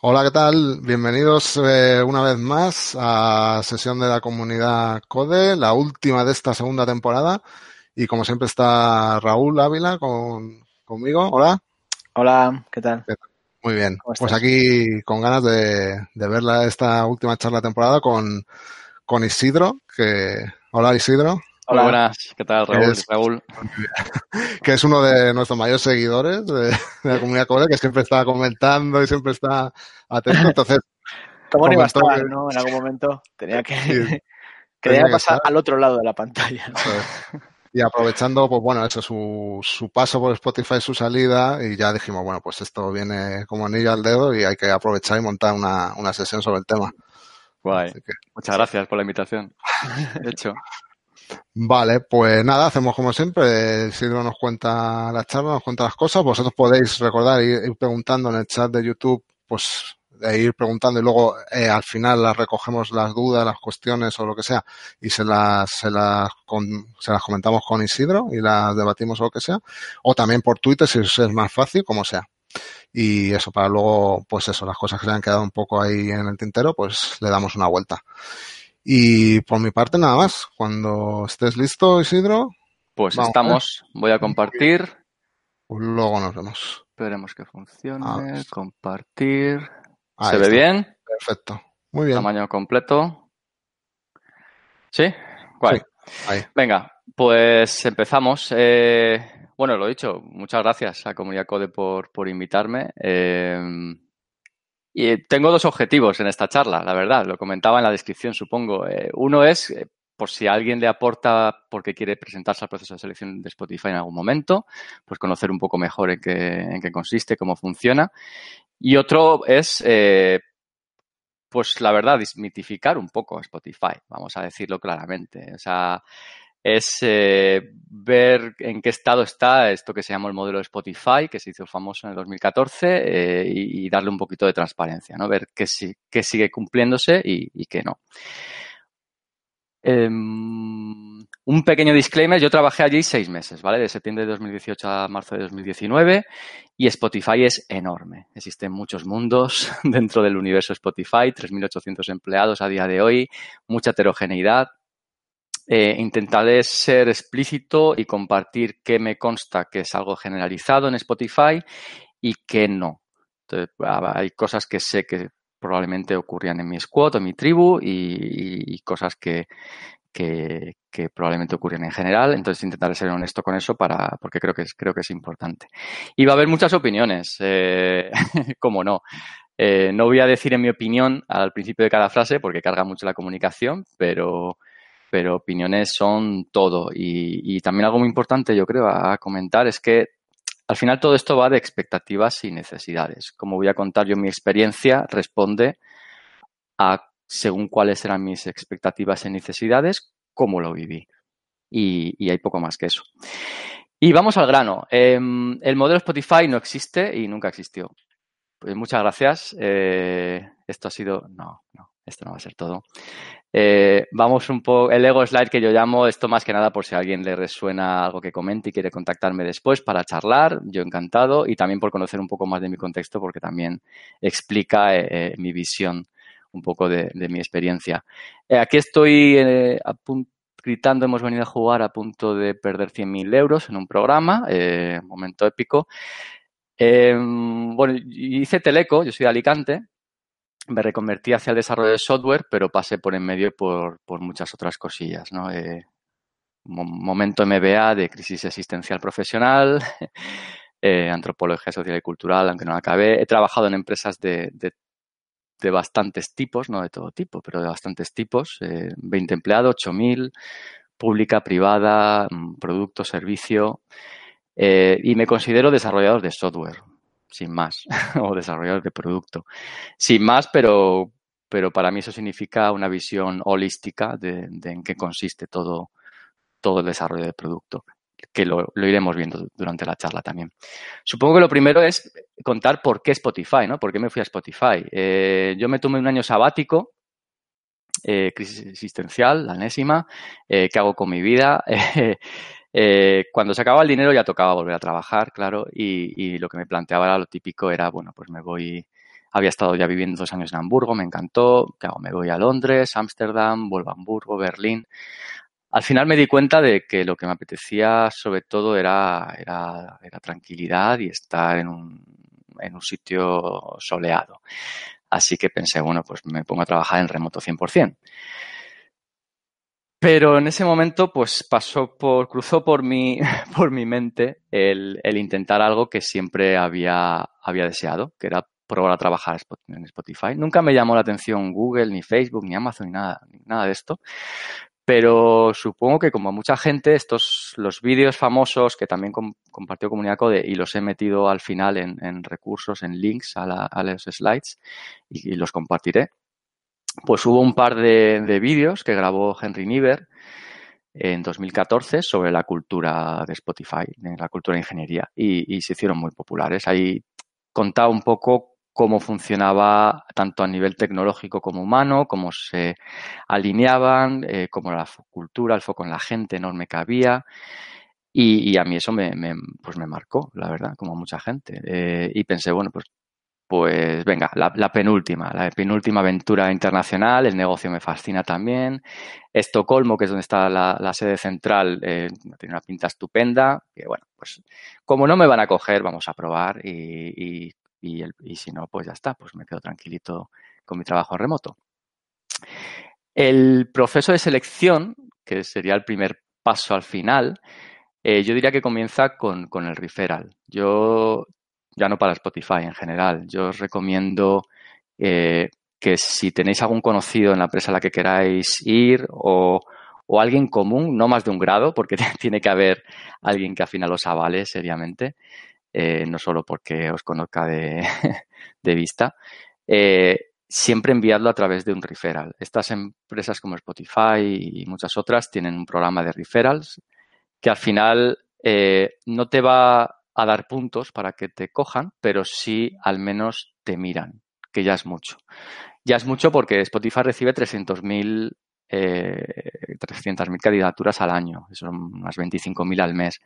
Hola, ¿qué tal? Bienvenidos eh, una vez más a sesión de la comunidad CODE, la última de esta segunda temporada. Y como siempre está Raúl Ávila con, conmigo. Hola. Hola, ¿qué tal? Muy bien. Pues aquí con ganas de, de ver esta última charla de temporada con, con Isidro, que... Hola Isidro. Hola, buenas. ¿Qué tal, Raúl? Raúl. Que es uno de nuestros mayores seguidores de, la comunidad Code, que siempre está comentando y siempre está atento. Entonces. ¿Cómo no iba a estar, no? En algún momento tenía que, tenía que pasar al otro lado de la pantalla. y aprovechando, pues bueno, eso, su, su paso por Spotify, su salida, y ya dijimos, bueno, pues esto viene como anillo al dedo y hay que aprovechar y montar una, una sesión sobre el tema. Guay. Muchas gracias por la invitación. De hecho. Vale, pues nada, hacemos como siempre. Isidro nos cuenta la charla, nos cuenta las cosas. Vosotros podéis recordar ir, ir preguntando en el chat de YouTube, pues e ir preguntando y luego eh, al final las recogemos las dudas, las cuestiones o lo que sea y se las, se las, con, se las comentamos con Isidro y las debatimos o lo que sea. O también por Twitter si es más fácil, como sea. Y eso, para luego, pues eso, las cosas que se han quedado un poco ahí en el tintero, pues le damos una vuelta. Y por mi parte nada más. Cuando estés listo, Isidro. Pues estamos. Voy a compartir. Pues luego nos vemos. Esperemos que funcione. Ah, compartir. ¿Se ve bien? Perfecto. Muy bien. Tamaño completo. ¿Sí? Guay. Venga, pues empezamos. Eh, bueno, lo dicho, muchas gracias a Comunidad Code por, por invitarme. Eh, y tengo dos objetivos en esta charla, la verdad, lo comentaba en la descripción, supongo. Eh, uno es, eh, por si alguien le aporta porque quiere presentarse al proceso de selección de Spotify en algún momento, pues conocer un poco mejor en qué, en qué consiste, cómo funciona. Y otro es, eh, pues la verdad, desmitificar un poco Spotify, vamos a decirlo claramente. O sea, es eh, ver en qué estado está esto que se llama el modelo de Spotify, que se hizo famoso en el 2014, eh, y, darle un poquito de transparencia, ¿no? Ver qué, qué sigue cumpliéndose y, y qué no. Eh, un pequeño disclaimer, yo trabajé allí seis meses, ¿vale? De septiembre de 2018 a marzo de 2019 y Spotify es enorme. Existen muchos mundos dentro del universo Spotify, 3.800 empleados a día de hoy, mucha heterogeneidad, eh, intentaré ser explícito y compartir qué me consta que es algo generalizado en Spotify y qué no. Entonces, hay cosas que sé que probablemente ocurrían en mi squad o en mi tribu y, cosas que, que, que, probablemente ocurrían en general. Entonces intentaré ser honesto con eso para, porque creo que es, creo que es importante. Y va a haber muchas opiniones, eh, como no. Eh, no voy a decir en mi opinión al principio de cada frase porque carga mucho la comunicación, pero, pero opiniones son todo. Y, también algo muy importante, yo creo, a comentar es que al final todo esto va de expectativas y necesidades. Como voy a contar yo mi experiencia, responde a según cuáles eran mis expectativas y necesidades, cómo lo viví. Y, y hay poco más que eso. Y vamos al grano. Eh, el modelo Spotify no existe y nunca existió. Pues muchas gracias. Eh, esto ha sido. No, no, esto no va a ser todo. Eh, vamos un poco, el ego slide que yo llamo, esto más que nada por si a alguien le resuena algo que comente y quiere contactarme después para charlar, yo encantado, y también por conocer un poco más de mi contexto porque también explica eh, mi visión un poco de, de mi experiencia. Eh, aquí estoy gritando, hemos venido a jugar a punto de perder 100.000 euros en un programa, eh, momento épico. Eh, bueno, hice Teleco, yo soy de Alicante, me reconvertí hacia el desarrollo de software, pero pasé por en medio por, por muchas otras cosillas, ¿no? Eh, momento MBA de crisis existencial profesional, eh, antropología social y cultural, aunque no acabé. He trabajado en empresas de, de, de, bastantes tipos, no de todo tipo, pero de bastantes tipos. Eh, 20 empleados, 8.000, pública, privada, mm, producto, servicio. Eh, y me considero desarrollador de software. Sin más, o desarrolladores de producto. Sin más, pero, pero para mí eso significa una visión holística de, en qué consiste todo, todo el desarrollo de producto, que lo, iremos viendo durante la charla también. Supongo que lo primero es contar por qué Spotify, ¿no? ¿Por qué me fui a Spotify? Eh, yo me tomé un año sabático, eh, crisis existencial, la enésima, eh, ¿qué hago con mi vida? Eh, cuando se acababa el dinero ya tocaba volver a trabajar, claro, y, lo que me planteaba era lo típico era, bueno, pues me voy, había estado ya viviendo dos años en Hamburgo, me encantó. Me voy a Londres, Ámsterdam, vuelvo a Hamburgo, Berlín. Al final me di cuenta de que lo que me apetecía sobre todo era, era, era tranquilidad y estar en un, en un sitio soleado. Así que pensé, bueno, pues me pongo a trabajar en remoto 100%. Pero en ese momento, pues pasó por, cruzó por mi, por mi mente el, intentar algo que siempre había, deseado, que era probar a trabajar en Spotify. Nunca me llamó la atención Google, ni Facebook, ni Amazon, ni nada, ni nada de esto. Pero supongo que como mucha gente, estos, los vídeos famosos que también compartió Comunidad Code y los he metido al final en, recursos, en links a, a los slides y, los compartiré, pues hubo un par de, vídeos que grabó Henry Niver en 2014 sobre la cultura de Spotify, la cultura de ingeniería, y, se hicieron muy populares. Ahí contaba un poco cómo funcionaba tanto a nivel tecnológico como humano, cómo se alineaban, eh, cómo la cultura, el foco en la gente enorme que había. Y, a mí eso me, pues me marcó, la verdad, como mucha gente. Eh, y pensé, bueno, pues pues venga, la, penúltima, la penúltima aventura internacional, el negocio me fascina también. Estocolmo, que es donde está la, sede central, eh, tiene una pinta estupenda. Que bueno, pues como no me van a coger, vamos a probar y, y, si no, pues ya está, pues me quedo tranquilito con mi trabajo remoto. El proceso de selección, que sería el primer paso al final, eh, yo diría que comienza con, con el referral. Yo ya no para Spotify en general. Yo os recomiendo eh, que si tenéis algún conocido en la empresa a la que queráis ir o, alguien común, no más de un grado, porque tiene que haber alguien que al final os avale seriamente, eh, no solo porque os conozca de, vista, eh, siempre enviadlo a través de un referral. Estas empresas como Spotify y muchas otras tienen un programa de referrals que al final no te va a dar puntos para que te cojan, pero sí al menos te miran, que ya es mucho. Ya es mucho porque Spotify recibe 300.000 eh, 300.000 candidaturas al año, son unas 25.000 al mes.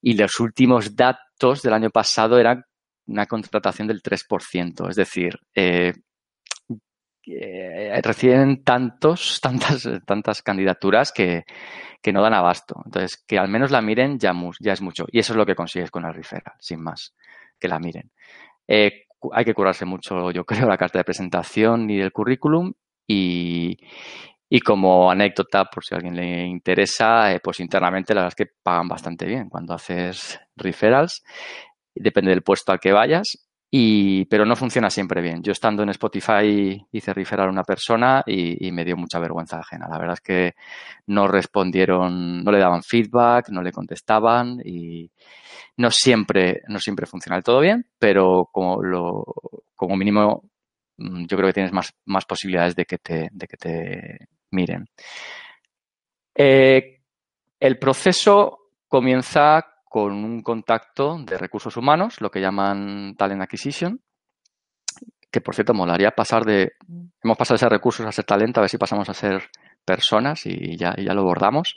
Y los últimos datos del año pasado eran una contratación del 3%, es decir, eh, eh, reciben tantos, tantas, tantas candidaturas que, que no dan abasto. Entonces, que al menos la miren ya, es mucho. Y eso es lo que consigues con el referral, sin más, que la miren. Eh, hay que curarse mucho, yo creo, la carta de presentación y el currículum. Y, y como anécdota, por si a alguien le interesa, eh, pues internamente la verdad es que pagan bastante bien cuando haces referrals. Depende del puesto al que vayas. Y, pero no funciona siempre bien. Yo estando en Spotify hice referar a una persona y, me dio mucha vergüenza ajena. La verdad es que no respondieron, no le daban feedback, no le contestaban y no siempre, no siempre funciona del todo bien, pero como, lo, como mínimo mm, yo creo que tienes más, más posibilidades de que te, de que te miren. Eh, el proceso comienza con un contacto de recursos humanos, lo que llaman Talent Acquisition, que por cierto molaría pasar de, hemos pasado de ser recursos a ser talento, a ver si pasamos a ser personas y ya, ya lo bordamos.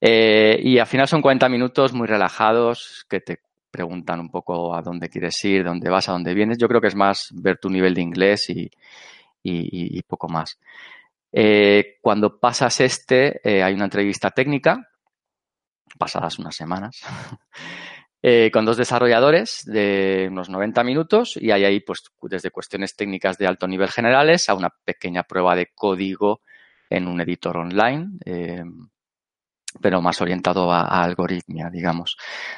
Eh, y al final son 40 minutos muy relajados que te preguntan un poco a dónde quieres ir, dónde vas, a dónde vienes. Yo creo que es más ver tu nivel de inglés y, y, poco más. Eh, cuando pasas este, eh, hay una entrevista técnica pasadas unas semanas, eh, con dos desarrolladores de unos 90 minutos y hay ahí pues desde cuestiones técnicas de alto nivel generales a una pequeña prueba de código en un editor online. Eh, pero más orientado a, algoritmia, digamos.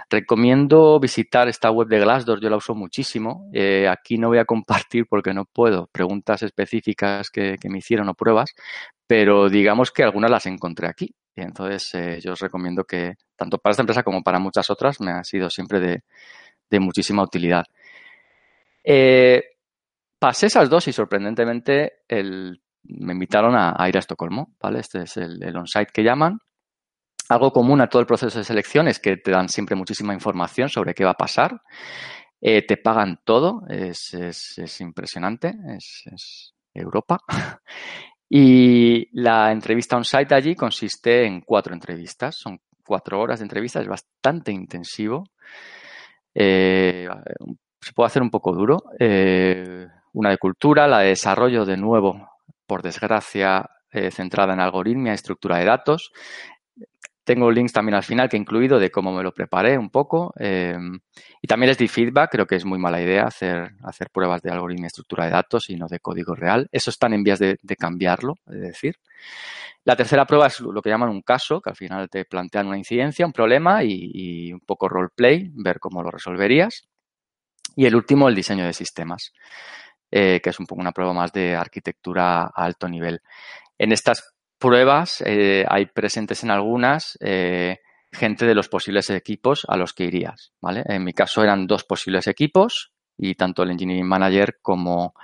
Recomiendo visitar esta web de Glassdoor, yo la uso muchísimo. Eh, aquí no voy a compartir porque no puedo preguntas específicas que, me hicieron o pruebas, pero digamos que algunas las encontré aquí. Y entonces eh, yo os recomiendo que tanto para esta empresa como para muchas otras me ha sido siempre de, muchísima utilidad. Eh, pasé esas dos y sorprendentemente me invitaron a, ir a Estocolmo, ¿vale? Este es el, el on-site que llaman. Algo común a todo el proceso de selección es que te dan siempre muchísima información sobre qué va a pasar. Eh, te pagan todo, es, es, impresionante, es, Europa. y la entrevista on-site allí consiste en cuatro entrevistas, son cuatro horas de entrevistas, es bastante intensivo. Eh, se puede hacer un poco duro. Eh, una de cultura, la de desarrollo, de nuevo, por desgracia, centrada en algoritmia y estructura de datos. Tengo links también al final que he incluido de cómo me lo preparé un poco. Em, y también les di feedback. Creo que es muy mala idea hacer, hacer pruebas de algoritmo y estructura de datos y no de código real. Eso están en vías de, cambiarlo, es decir. La tercera prueba es lo que llaman un caso, que al final te plantean una incidencia, un problema y, un poco roleplay, ver cómo lo resolverías. Y el último, el diseño de sistemas, eh, que es un poco una prueba más de arquitectura a alto nivel. En estas pruebas eh, hay presentes en algunas eh, gente de los posibles equipos a los que irías, ¿vale? En mi caso eran dos posibles equipos y tanto el engineering manager como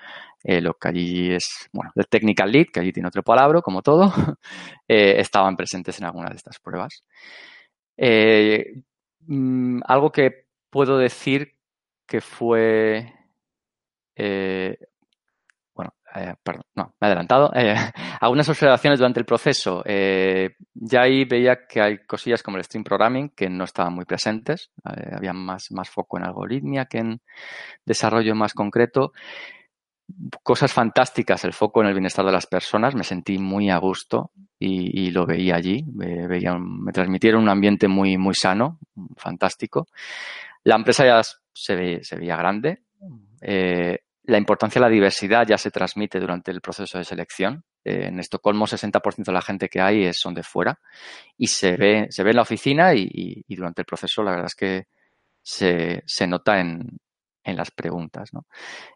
eh, lo que allí es, bueno, el technical lead, que allí tiene otro palabra, como todo, estaban presentes en algunas de estas pruebas. Mm, algo que puedo decir que fue perdón, no, me he adelantado. Eh, algunas observaciones durante el proceso. Eh, ya ahí veía que hay cosillas como el stream programming que no estaban muy presentes. había más, más foco en algoritmia que en desarrollo más concreto. Cosas fantásticas, el foco en el bienestar de las personas. Me sentí muy a gusto y, lo veía allí. Me, veía, me transmitieron un ambiente muy, muy sano, fantástico. La empresa ya se, se veía grande. Eh, la importancia de la diversidad ya se transmite durante el proceso de selección. Eh, en Estocolmo, 60% de la gente que hay son de fuera y se ve, se ve en la oficina y, durante el proceso la verdad es que se, se nota en, en, las preguntas. ¿no?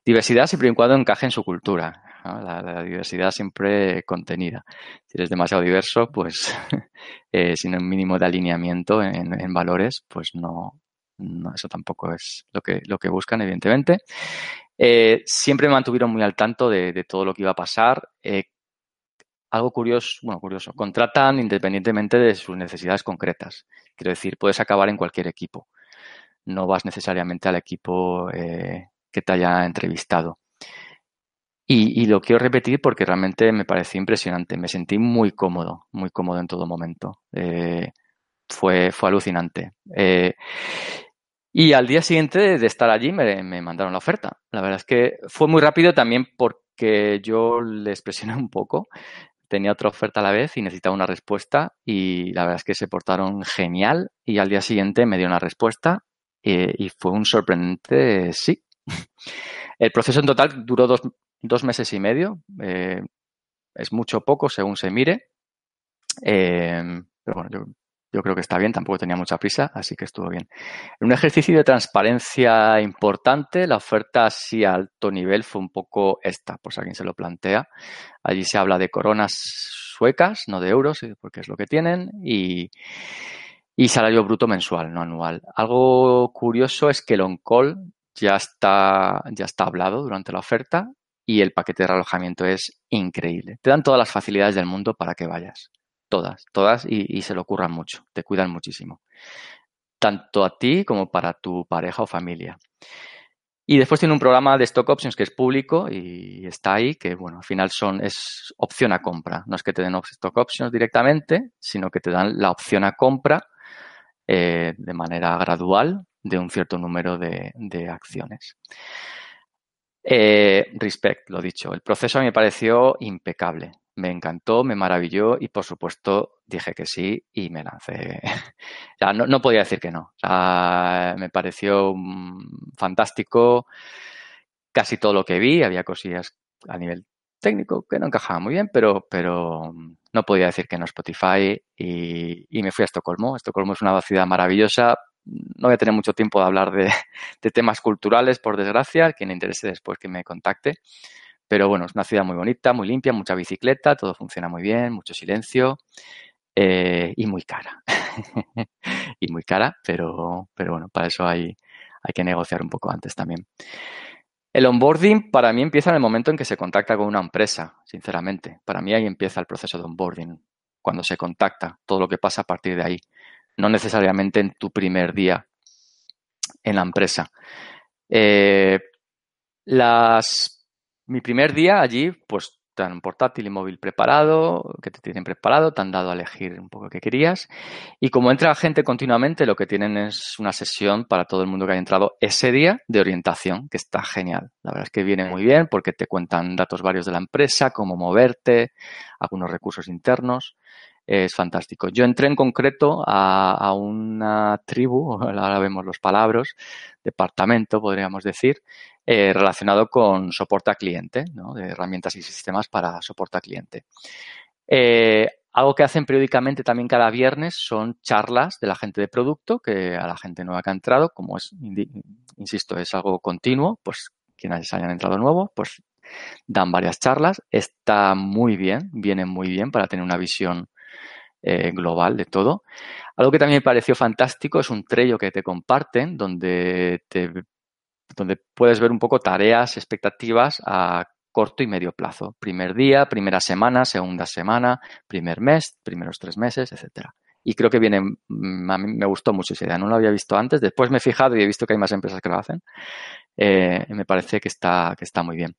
Diversidad siempre y cuando encaje en su cultura. La, diversidad siempre contenida. Si eres demasiado diverso, pues eh, sin un mínimo de alineamiento en, en valores, pues no, no, eso tampoco es lo que, lo que buscan, evidentemente. Eh, siempre me mantuvieron muy al tanto de, todo lo que iba a pasar. Eh, algo curioso, bueno, curioso, contratan independientemente de sus necesidades concretas. Quiero decir, puedes acabar en cualquier equipo. No vas necesariamente al equipo eh, que te haya entrevistado. Y, lo quiero repetir porque realmente me pareció impresionante. Me sentí muy cómodo, muy cómodo en todo momento. fue, fue alucinante. Y al día siguiente de estar allí me, mandaron la oferta. La verdad es que fue muy rápido también porque yo les presioné un poco. Tenía otra oferta a la vez y necesitaba una respuesta y la verdad es que se portaron genial y al día siguiente me dio una respuesta eh, y, fue un sorprendente sí. El proceso en total duró dos, dos meses y medio. Eh, es mucho poco según se mire. Eh, pero bueno, yo yo creo que está bien, tampoco tenía mucha prisa, así que estuvo bien. En un ejercicio de transparencia importante, la oferta así a alto nivel fue un poco esta, por si alguien se lo plantea. Allí se habla de coronas suecas, no de euros, eh, porque es lo que tienen, y, y salario bruto mensual, no anual. Algo curioso es que el on-call ya está, ya está hablado durante la oferta y el paquete de relojamiento es increíble. Te dan todas las facilidades del mundo para que vayas. Todas, todas y, se lo ocurran mucho, te cuidan muchísimo. Tanto a ti como para tu pareja o familia. Y después tiene un programa de stock options que es público y está ahí, que bueno, al final son, es opción a compra. No es que te den stock options directamente, sino que te dan la opción a compra eh, de manera gradual de un cierto número de, acciones. Eh, respect, lo dicho, el proceso me pareció impecable me encantó, me maravilló y por supuesto dije que sí y me lancé. ya no, no, podía decir que no. me pareció mm, fantástico casi todo lo que vi. Había cosillas a nivel técnico que no encajaban muy bien, pero, pero mm, no podía decir que no Spotify y, me fui a Estocolmo. Estocolmo es una ciudad maravillosa. No voy a tener mucho tiempo de hablar de, de temas culturales, por desgracia. Quien le interese después que me contacte. Pero bueno, es una ciudad muy bonita, muy limpia, mucha bicicleta, todo funciona muy bien, mucho silencio eh, y muy cara. y muy cara, pero, pero bueno, para eso hay, hay que negociar un poco antes también. El onboarding para mí empieza en el momento en que se contacta con una empresa, sinceramente. Para mí ahí empieza el proceso de onboarding, cuando se contacta, todo lo que pasa a partir de ahí. No necesariamente en tu primer día en la empresa. Eh, las, mi primer día allí, pues un portátil y móvil preparado, que te tienen preparado, te han dado a elegir un poco lo que querías. Y como entra gente continuamente, lo que tienen es una sesión para todo el mundo que haya entrado ese día de orientación, que está genial. La verdad es que viene muy bien porque te cuentan datos varios de la empresa, cómo moverte, algunos recursos internos es fantástico. Yo entré en concreto a, una tribu, ahora vemos los palabras, departamento, podríamos decir, eh, relacionado con soporte a cliente, ¿no? de herramientas y sistemas para soporte a cliente. Eh, algo que hacen periódicamente también cada viernes son charlas de la gente de producto, que a la gente nueva que ha entrado, como es, insisto, es algo continuo, pues quienes hayan entrado nuevo, pues dan varias charlas. Está muy bien, viene muy bien para tener una visión eh, global de todo. Algo que también me pareció fantástico es un trello que te comparten donde, te, donde puedes ver un poco tareas, expectativas a corto y medio plazo. Primer día, primera semana, segunda semana, primer mes, primeros tres meses, etcétera. Y creo que viene, mm, a mí me gustó mucho esa idea, no lo había visto antes, después me he fijado y he visto que hay más empresas que lo hacen. Eh, me parece que está, que está muy bien.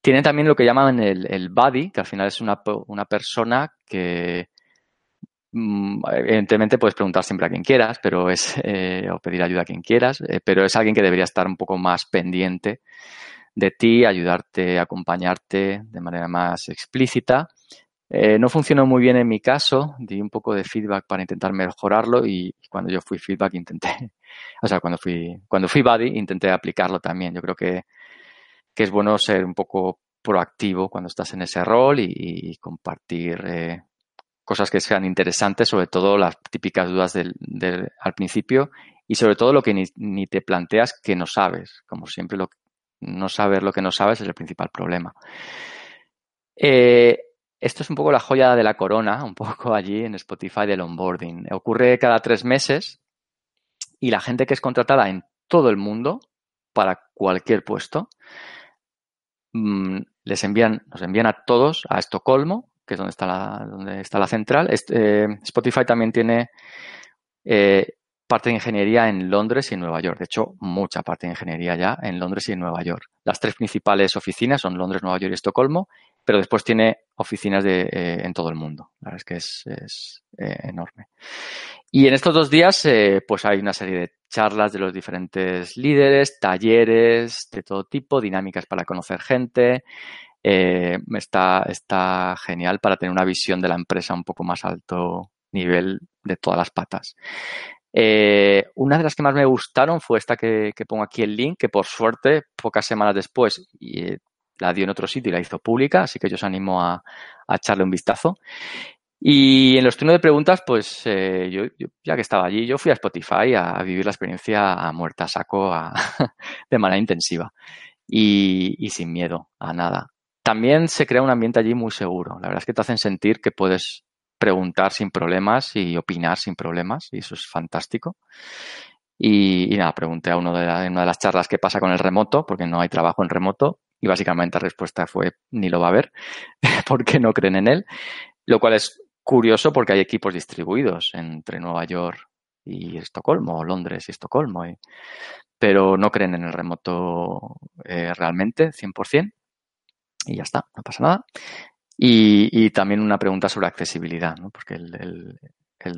Tiene también lo que llaman el, el buddy, que al final es una, una persona que, evidentemente puedes preguntar siempre a quien quieras, pero es eh, o pedir ayuda a quien quieras, eh, pero es alguien que debería estar un poco más pendiente de ti, ayudarte, acompañarte de manera más explícita. Eh, no funcionó muy bien en mi caso, di un poco de feedback para intentar mejorarlo y cuando yo fui feedback intenté, o sea, cuando fui, cuando fui buddy intenté aplicarlo también. Yo creo que, que es bueno ser un poco proactivo cuando estás en ese rol y, compartir cosas que sean interesantes, sobre todo las típicas dudas del, al principio y sobre todo lo que ni, te planteas que no sabes. Como siempre, lo, no saber lo que no sabes es el principal problema. Eh, esto es un poco la joya de la corona, un poco allí en Spotify del onboarding. Ocurre cada tres meses y la gente que es contratada en todo el mundo para cualquier puesto mm, les envían, nos envían a todos a Estocolmo que es donde está la, donde está la central. Eh, Spotify también tiene eh, parte de ingeniería en Londres y en Nueva York. De hecho, mucha parte de ingeniería ya en Londres y en Nueva York. Las tres principales oficinas son Londres, Nueva York y Estocolmo, pero después tiene oficinas de, eh, en todo el mundo. La verdad es que es, es enorme. Y en estos dos días, pues hay una serie de charlas de los diferentes líderes, talleres de todo tipo, dinámicas para conocer gente, eh, está, está genial para tener una visión de la empresa un poco más alto nivel de todas las patas. Eh, una de las que más me gustaron fue esta que, pongo aquí el link, que por suerte, pocas semanas después, y, eh, la dio en otro sitio y la hizo pública, así que yo os animo a, echarle un vistazo. Y en los turnos de preguntas, pues yo, ya que estaba allí, yo fui a Spotify a, vivir la experiencia a muerta saco, de manera intensiva y sin miedo a nada también se crea un ambiente allí muy seguro. La verdad es que te hacen sentir que puedes preguntar sin problemas y opinar sin problemas y eso es fantástico. Y, nada, pregunté a uno de en una de las charlas qué pasa con el remoto, porque no hay trabajo en remoto y básicamente la respuesta fue ni lo va a haber porque no creen en él, lo cual es curioso porque hay equipos distribuidos entre Nueva York y Estocolmo, o Londres y Estocolmo, pero no creen en el remoto eh, realmente, 100% y ya está, no pasa nada. Y, también una pregunta sobre accesibilidad, ¿no? porque el,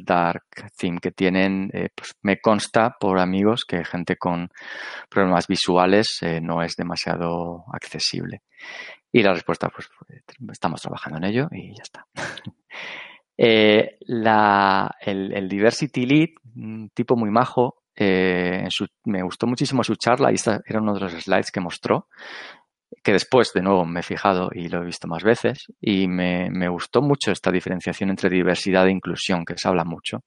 dark theme que tienen eh, pues me consta por amigos que gente con problemas visuales eh, no es demasiado accesible. Y la respuesta, pues, estamos trabajando en ello y ya está. Eh, el, Diversity Lead, un tipo muy majo, me gustó muchísimo su charla y era uno de los slides que mostró que después, de nuevo, me he fijado y lo he visto más veces, y me, gustó mucho esta diferenciación entre diversidad e inclusión, que se habla mucho.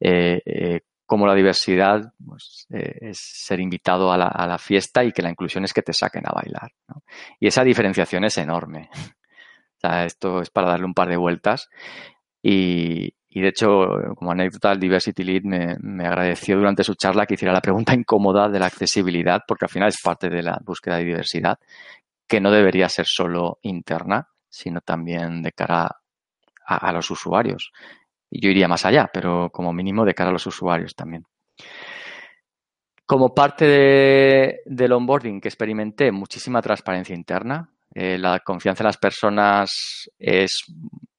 Eh, eh, como la diversidad pues, eh, es ser invitado a la, fiesta y que la inclusión es que te saquen a bailar. Y esa diferenciación es enorme. esto es para darle un par de vueltas y, y de hecho, como anécdota, el Diversity Lead me, agradeció durante su charla que hiciera la pregunta incómoda de la accesibilidad, porque al final es parte de la búsqueda de diversidad, que no debería ser solo interna, sino también de cara a, los usuarios. Y yo iría más allá, pero como mínimo de cara a los usuarios también. Como parte del onboarding que experimenté, muchísima transparencia interna. Eh, la confianza en las personas es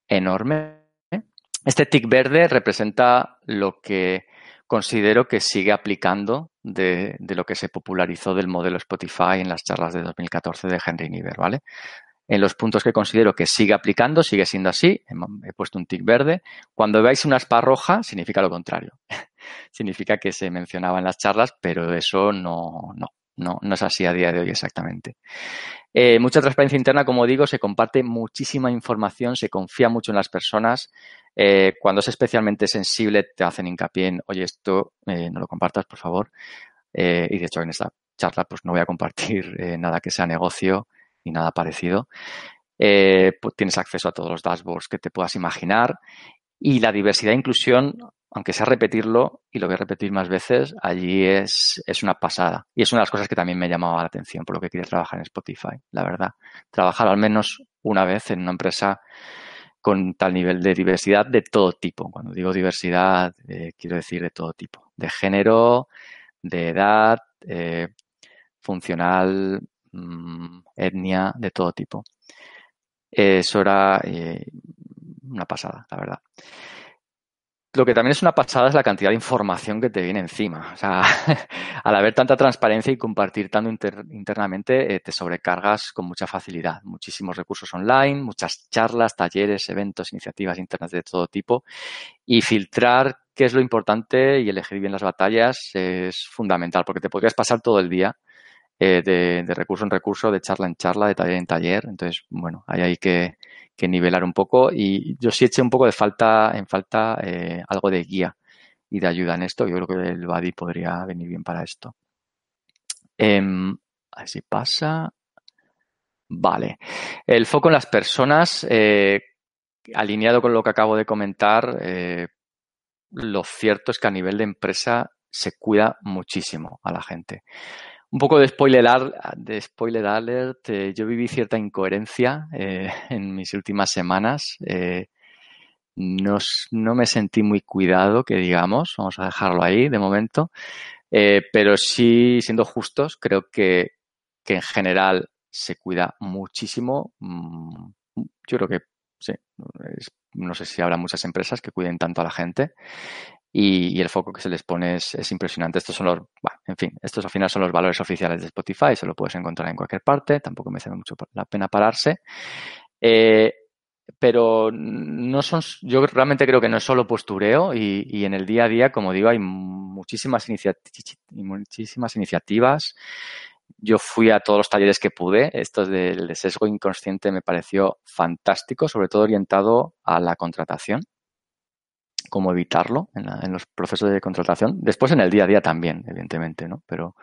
enorme. Este tic verde representa lo que considero que sigue aplicando de, lo que se popularizó del modelo Spotify en las charlas de 2014 de Henry Niver, ¿vale? en los puntos que considero que sigue aplicando, sigue siendo así, he puesto un tic verde. Cuando veáis una aspa roja, significa lo contrario. significa que se mencionaba en las charlas, pero eso no, no, no, no es así a día de hoy exactamente. Eh, mucha transparencia interna, como digo, se comparte muchísima información, se confía mucho en las personas. Eh, cuando es especialmente sensible, te hacen hincapié en, oye, esto eh, no lo compartas, por favor. y de hecho, en esta charla, pues no voy a compartir nada que sea negocio ni nada parecido. Pues tienes acceso a todos los dashboards que te puedas imaginar y la diversidad e inclusión, aunque sea repetirlo, y lo voy a repetir más veces, allí es, es una pasada. Y es una de las cosas que también me llamaba la atención por lo que quería trabajar en Spotify, la verdad. Trabajar al menos una vez en una empresa con tal nivel de diversidad de todo tipo. Cuando digo diversidad, eh, quiero decir de todo tipo. De género, de edad, eh, funcional, Mm, etnia de todo tipo. Eso era eh, una pasada, la verdad. Lo que también es una pasada es la cantidad de información que te viene encima. O sea, al haber tanta transparencia y compartir tanto internamente, eh, te sobrecargas con mucha facilidad. Muchísimos recursos online, muchas charlas, talleres, eventos, iniciativas internas de todo tipo. Y filtrar qué es lo importante y elegir bien las batallas es fundamental, porque te podrías pasar todo el día eh, de, recurso en recurso, de charla en charla, de taller en taller. Entonces, bueno, ahí hay que, nivelar un poco y yo sí eché un poco de falta, en falta eh, algo de guía y de ayuda en esto. Yo creo que el Buddy podría venir bien para esto. Em, a ver si pasa. Vale. El foco en las personas, eh, alineado con lo que acabo de comentar, lo cierto es que a nivel de empresa se cuida muchísimo a la gente. Un poco de spoiler, de spoiler alert, eh, yo viví cierta incoherencia eh, en mis últimas semanas. Eh, no, no, me sentí muy cuidado, que digamos, vamos a dejarlo ahí de momento. pero sí, siendo justos, creo que, que, en general se cuida muchísimo. Mm, yo creo que sí. no sé si habrá muchas empresas que cuiden tanto a la gente y, el foco que se les pone es, impresionante. Estos son los, en fin, estos al final son los valores oficiales de Spotify, se lo puedes encontrar en cualquier parte, tampoco me hace mucho la pena pararse. Eh, pero no son, yo realmente creo que no es solo postureo y, en el día a día, como digo, hay muchísimas, muchísimas iniciativas. Yo fui a todos los talleres que pude. Esto del sesgo inconsciente me pareció fantástico, sobre todo orientado a la contratación cómo evitarlo en, los procesos de contratación. Después en el día a día también, evidentemente, ¿no? Pero,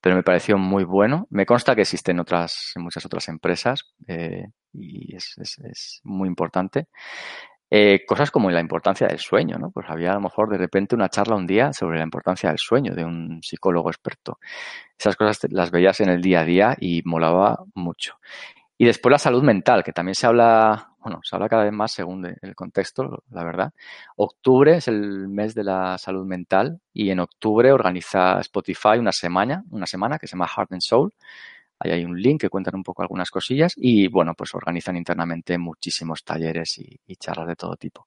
pero me pareció muy bueno. Me consta que existen otras, en muchas otras empresas eh, y es, es, muy importante. Eh, cosas como la importancia del sueño, ¿no? Pues había a lo mejor de repente una charla un día sobre la importancia del sueño de un psicólogo experto. Esas cosas las veías en el día a día y molaba mucho. Y después la salud mental, que también se habla bueno, se habla cada vez más según el contexto, la verdad. Octubre es el mes de la salud mental y en octubre organiza Spotify una semana, una semana que se llama Heart and Soul. Ahí hay un link que cuentan un poco algunas cosillas y, bueno, pues organizan internamente muchísimos talleres y, y charlas de todo tipo.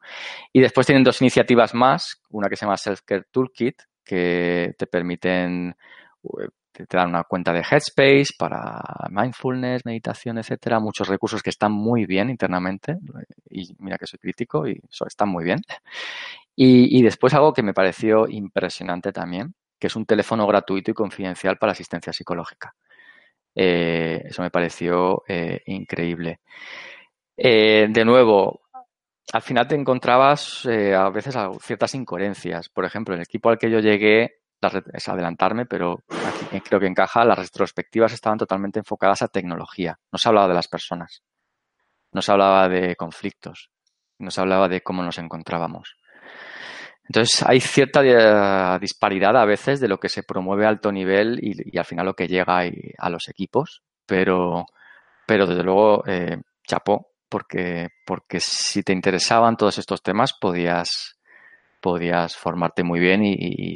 Y después tienen dos iniciativas más, una que se llama Self Care Toolkit, que te permiten eh, te, dan una cuenta de Headspace para mindfulness, meditación, etcétera, muchos recursos que están muy bien internamente y mira que soy crítico y están muy bien. Y, después algo que me pareció impresionante también, que es un teléfono gratuito y confidencial para asistencia psicológica. Eh, eso me pareció eh, increíble. Eh, de nuevo, al final te encontrabas a veces ciertas incoherencias. Por ejemplo, el equipo al que yo llegué es adelantarme, pero aquí creo que encaja, las retrospectivas estaban totalmente enfocadas a tecnología. No se hablaba de las personas, no se hablaba de conflictos, no se hablaba de cómo nos encontrábamos. Entonces hay cierta eh, disparidad a veces de lo que se promueve a alto nivel y, al final lo que llega a los equipos, pero, pero desde luego, eh, chapó, porque, porque si te interesaban todos estos temas podías, podías formarte muy bien y,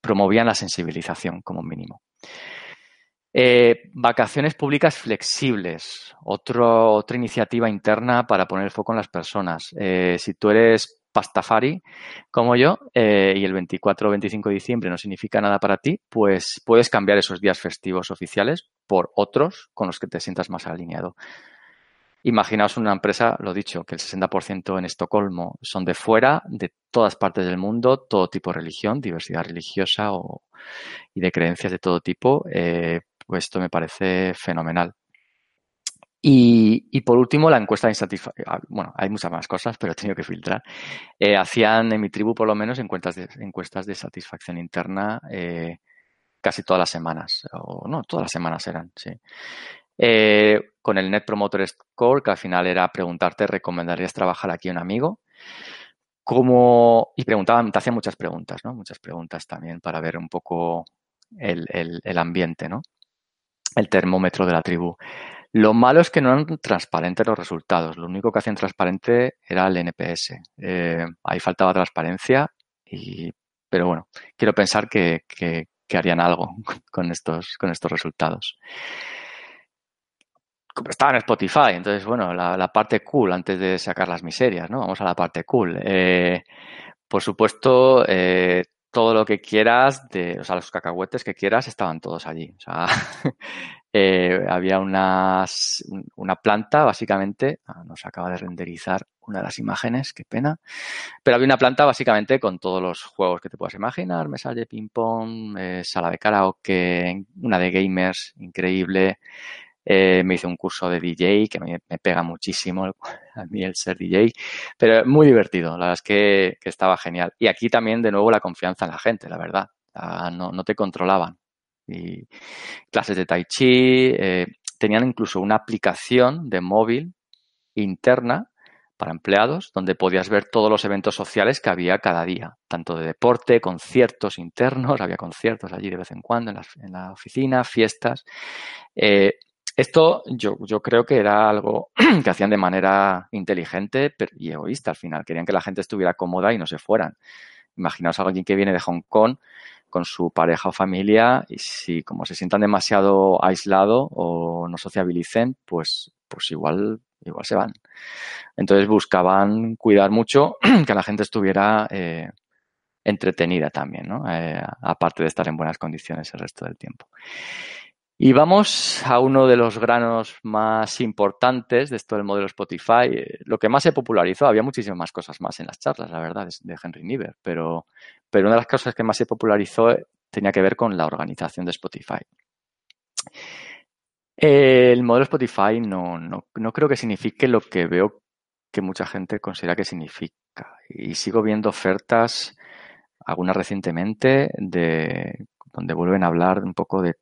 promovían la sensibilización como mínimo. Eh, vacaciones públicas flexibles, otra iniciativa interna para poner el foco en las personas. Eh, si tú eres pastafari como yo eh, y el 24 o 25 de diciembre no significa nada para ti, pues puedes cambiar esos días festivos oficiales por otros con los que te sientas más alineado. Imaginaos una empresa, lo dicho, que el 60% en Estocolmo son de fuera, de todas partes del mundo, todo tipo de religión, diversidad religiosa o, y de creencias de todo tipo, eh, pues esto me parece fenomenal. Y, por último, la encuesta de insatisfacción. Ah, bueno, hay muchas más cosas, pero he tenido que filtrar. Eh, hacían en mi tribu, por lo menos, encuestas de, encuestas de satisfacción interna eh, casi todas las semanas. O no, todas las semanas eran, sí. Con el Net Promoter Score, que al final era preguntarte, ¿recomendarías trabajar aquí un amigo? Como, y preguntaban, te hacían muchas preguntas, ¿no? Muchas preguntas también para ver un poco el, el ambiente, ¿no? El termómetro de la tribu. Lo malo es que no eran transparentes los resultados. Lo único que hacían transparente era el NPS. Eh, ahí faltaba transparencia, y, pero bueno, quiero pensar que, que, harían algo con estos, con estos resultados. Estaba en Spotify, entonces, bueno, la, parte cool antes de sacar las miserias, ¿no? Vamos a la parte cool. Eh, por supuesto, eh, todo lo que quieras, o sea, los cacahuetes que quieras, estaban todos allí. O sea, eh, había unas, una planta, básicamente, ah, nos acaba de renderizar una de las imágenes, qué pena, pero había una planta básicamente con todos los juegos que te puedas imaginar, mesa de ping-pong, sala de karaoke, una de gamers, increíble, eh, me hice un curso de DJ que me, pega muchísimo a mí el ser DJ, pero muy divertido, la verdad es que, estaba genial. Y aquí también de nuevo la confianza en la gente, la verdad, no, no te controlaban. Y clases de tai chi, eh, tenían incluso una aplicación de móvil interna para empleados, donde podías ver todos los eventos sociales que había cada día, tanto de deporte, conciertos internos, había conciertos allí de vez en cuando en la, oficina, fiestas. Eh, esto yo, yo creo que era algo que hacían de manera inteligente y egoísta al final. Querían que la gente estuviera cómoda y no se fueran. Imaginaos a alguien que viene de Hong Kong con su pareja o familia y si como se sientan demasiado aislado o no sociabilicen, pues, pues igual, igual se van. Entonces buscaban cuidar mucho que la gente estuviera eh, entretenida también, ¿no? Eh, aparte de estar en buenas condiciones el resto del tiempo. Y vamos a uno de los granos más importantes de esto del modelo Spotify. Lo que más se popularizó, había muchísimas más cosas más en las charlas, la verdad, de Henry Niebuhr, pero, pero una de las cosas que más se popularizó tenía que ver con la organización de Spotify. El modelo Spotify no, no, no creo que signifique lo que veo que mucha gente considera que significa. Y sigo viendo ofertas, algunas recientemente, de donde vuelven a hablar un poco de,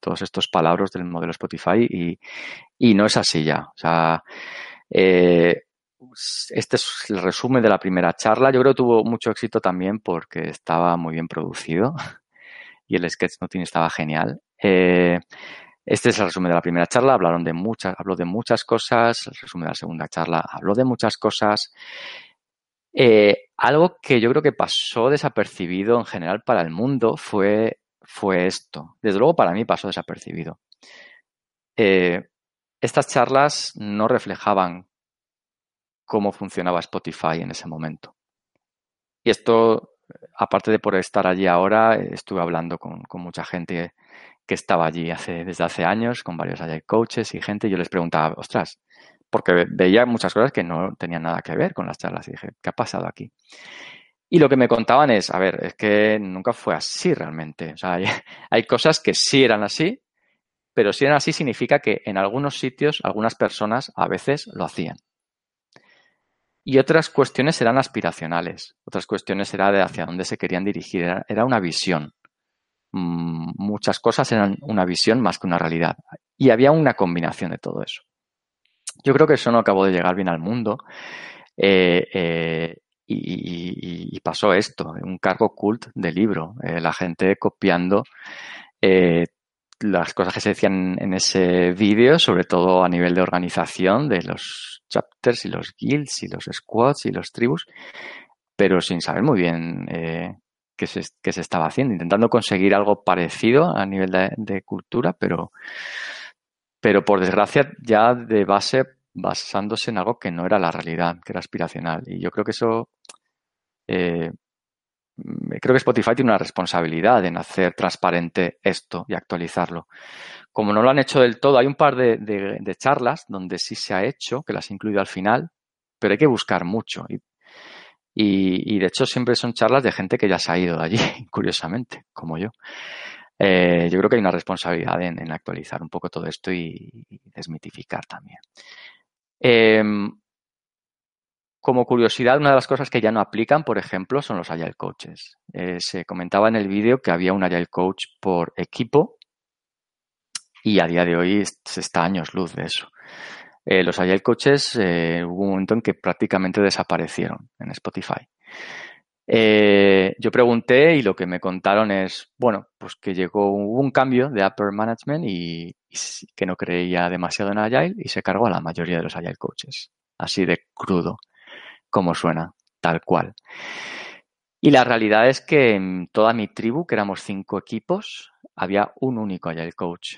todos estos palabras del modelo Spotify y, no es así ya. O sea, eh, este es el resumen de la primera charla. Yo creo que tuvo mucho éxito también porque estaba muy bien producido y el sketch no tiene estaba genial. Eh, este es el resumen de la primera charla. Hablaron de muchas, habló de muchas cosas. El resumen de la segunda charla habló de muchas cosas. Eh, algo que yo creo que pasó desapercibido en general para el mundo fue fue esto. Desde luego para mí pasó desapercibido. Eh, estas charlas no reflejaban cómo funcionaba Spotify en ese momento. Y esto, aparte de por estar allí ahora, estuve hablando con, mucha gente que estaba allí hace, desde hace años, con varios coaches y gente, y yo les preguntaba, ostras, porque veía muchas cosas que no tenían nada que ver con las charlas y dije, ¿qué ha pasado aquí? Y lo que me contaban es, a ver, es que nunca fue así realmente. O sea, hay, cosas que sí eran así, pero si eran así significa que en algunos sitios algunas personas a veces lo hacían. Y otras cuestiones eran aspiracionales, otras cuestiones eran de hacia dónde se querían dirigir, era, una visión. Mm, muchas cosas eran una visión más que una realidad. Y había una combinación de todo eso. Yo creo que eso no acabó de llegar bien al mundo. Eh, eh, y, pasó esto, un cargo cult de libro, eh, la gente copiando eh, las cosas que se decían en ese vídeo, sobre todo a nivel de organización de los chapters y los guilds y los squads y los tribus, pero sin saber muy bien eh, qué, se, se, estaba haciendo, intentando conseguir algo parecido a nivel de, cultura, pero, pero por desgracia ya de base basándose en algo que no era la realidad, que era aspiracional. Y yo creo que eso eh, creo que Spotify tiene una responsabilidad en hacer transparente esto y actualizarlo. Como no lo han hecho del todo, hay un par de, charlas donde sí se ha hecho, que las he incluido al final, pero hay que buscar mucho. Y, de hecho siempre son charlas de gente que ya se ha ido de allí, curiosamente, como yo. Eh, yo creo que hay una responsabilidad en, actualizar un poco todo esto y, desmitificar también. Em, como curiosidad, una de las cosas que ya no aplican, por ejemplo, son los Agile Coaches. Eh, se comentaba en el vídeo que había un Agile Coach por equipo y a día de hoy se está años luz de eso. Eh, los Agile Coaches eh, hubo un momento en que prácticamente desaparecieron en Spotify. Yo pregunté y lo que me contaron es, bueno, pues que llegó, un cambio de upper management y, y que no creía demasiado en Agile y se cargó a la mayoría de los Agile Coaches. Así de crudo como suena, tal cual. Y la realidad es que en toda mi tribu, que éramos cinco equipos, había un único Agile Coach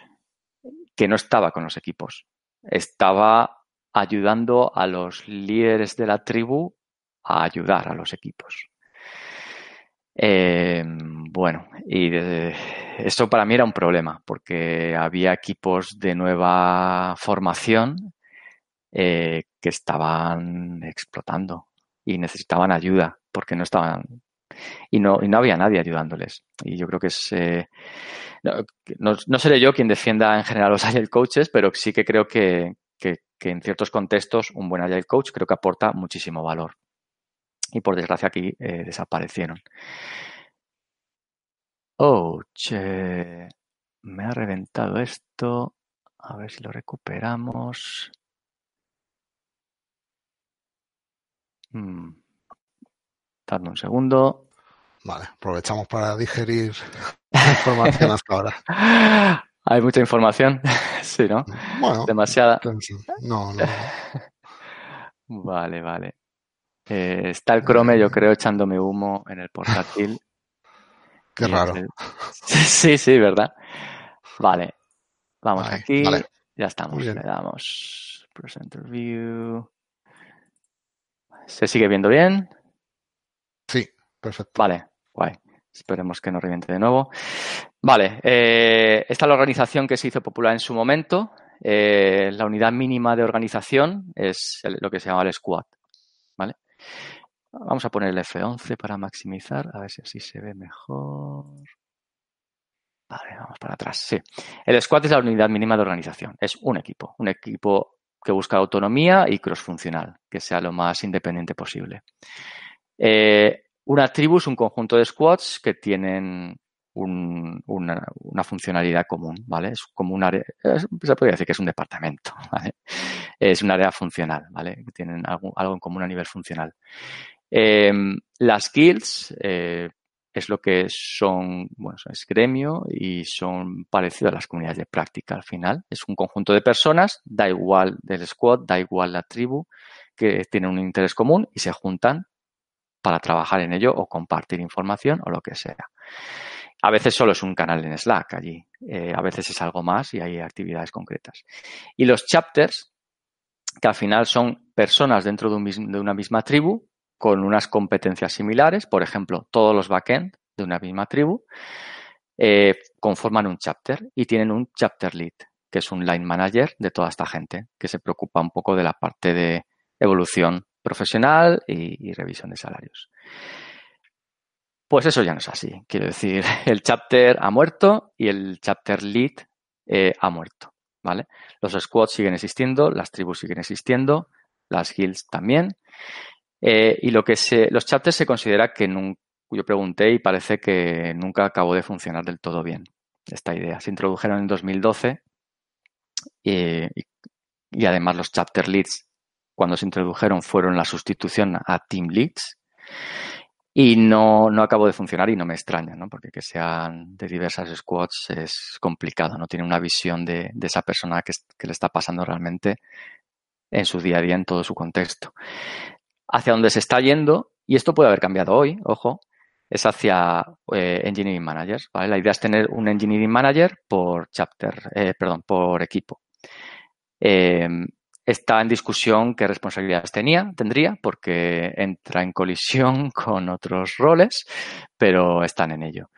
que no estaba con los equipos. Estaba ayudando a los líderes de la tribu a ayudar a los equipos. Em, bueno, y eso para mí era un problema, porque había equipos de nueva formación eh, que estaban explotando y necesitaban ayuda porque no estaban y no, y no había nadie ayudándoles. Y yo creo que es... Eh, no, no, seré yo quien defienda en general los Agile Coaches, pero sí que creo que, que, en ciertos contextos un buen Agile Coach creo que aporta muchísimo valor. Y por desgracia aquí eh, desaparecieron. Oh, che. Me ha reventado esto. A ver si lo recuperamos. Mm. Dame un segundo. Vale, aprovechamos para digerir información hasta ahora. Hay mucha información, sí, ¿no? Bueno, demasiada. No, no. Vale, vale. Eh, está el Chrome, yo creo, echándome humo en el portátil. Qué raro. Sí, sí, ¿verdad? Vale. Vamos aquí. Ya estamos. Le damos Presenter View. ¿Se sigue viendo bien? Sí, perfecto. Vale, guay. Esperemos que no reviente de nuevo. Vale, eh, esta es la organización que se hizo popular en su momento. Eh, la unidad mínima de organización es lo que se llama el squad. ¿Vale? Vamos a poner el F11 para maximizar, a ver si así se ve mejor. Vale, vamos para atrás. Sí. El squad es la unidad mínima de organización. Es un equipo. Un equipo que busca autonomía y cross-funcional, que sea lo más independiente posible. Eh, una tribu es un conjunto de squads que tienen una, funcionalidad común, ¿vale? Es como un área, se podría decir que es un departamento, Es un área funcional, ¿vale? Tienen algo, en común a nivel funcional. Eh, las guilds, eh, es lo que son, bueno, es gremio y son parecidos a las comunidades de práctica al final. Es un conjunto de personas, da igual del squad, da igual la tribu, que tienen un interés común y se juntan para trabajar en ello o compartir información o lo que sea. A veces solo es un canal en Slack allí, eh, a veces es algo más y hay actividades concretas. Y los chapters, que al final son personas dentro de, un, de una misma tribu con unas competencias similares, por ejemplo, todos los backend de una misma tribu, eh, conforman un chapter y tienen un chapter lead, que es un line manager de toda esta gente, que se preocupa un poco de la parte de evolución profesional y, revisión de salarios. Pues eso ya no es así. Quiero decir, el chapter ha muerto y el chapter lead eh, ha muerto. ¿Vale? Los squads siguen existiendo, las tribus siguen existiendo, las guilds también. Eh, y lo que se, los chapters se considera que yo pregunté y parece que nunca acabó de funcionar del todo bien esta idea. Se introdujeron en 2012 y, y además los chapter leads cuando se introdujeron fueron la sustitución a team leads Y no, no acabo de funcionar y no me extraña, ¿no? Porque que sean de diversas squads es complicado, no tiene una visión de, de esa persona que, que le está pasando realmente en su día a día, en todo su contexto. Hacia donde se está yendo, y esto puede haber cambiado hoy, ojo, es hacia eh, Engineering Managers. ¿vale? La idea es tener un Engineering Manager por chapter, eh, perdón, por equipo. Eh, está en discusión qué responsabilidades tenía, tendría, porque entra en colisión con otros roles, pero están en ello.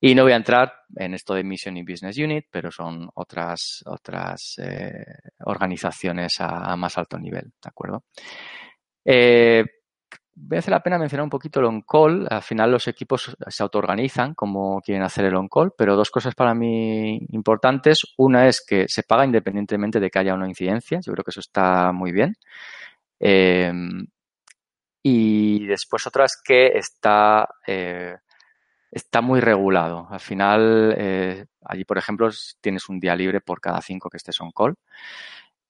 Y no voy a entrar en esto de Mission y Business Unit, pero son otras, otras eh, organizaciones a, más alto nivel, ¿de acuerdo? Eh, merece la pena mencionar un poquito el on-call. Al final los equipos se autoorganizan como quieren hacer el on-call, pero dos cosas para mí importantes. Una es que se paga independientemente de que haya una incidencia. Yo creo que eso está muy bien. Eh, y después otra es que está eh, está muy regulado. Al final, eh, allí, por ejemplo, tienes un día libre por cada cinco que estés on call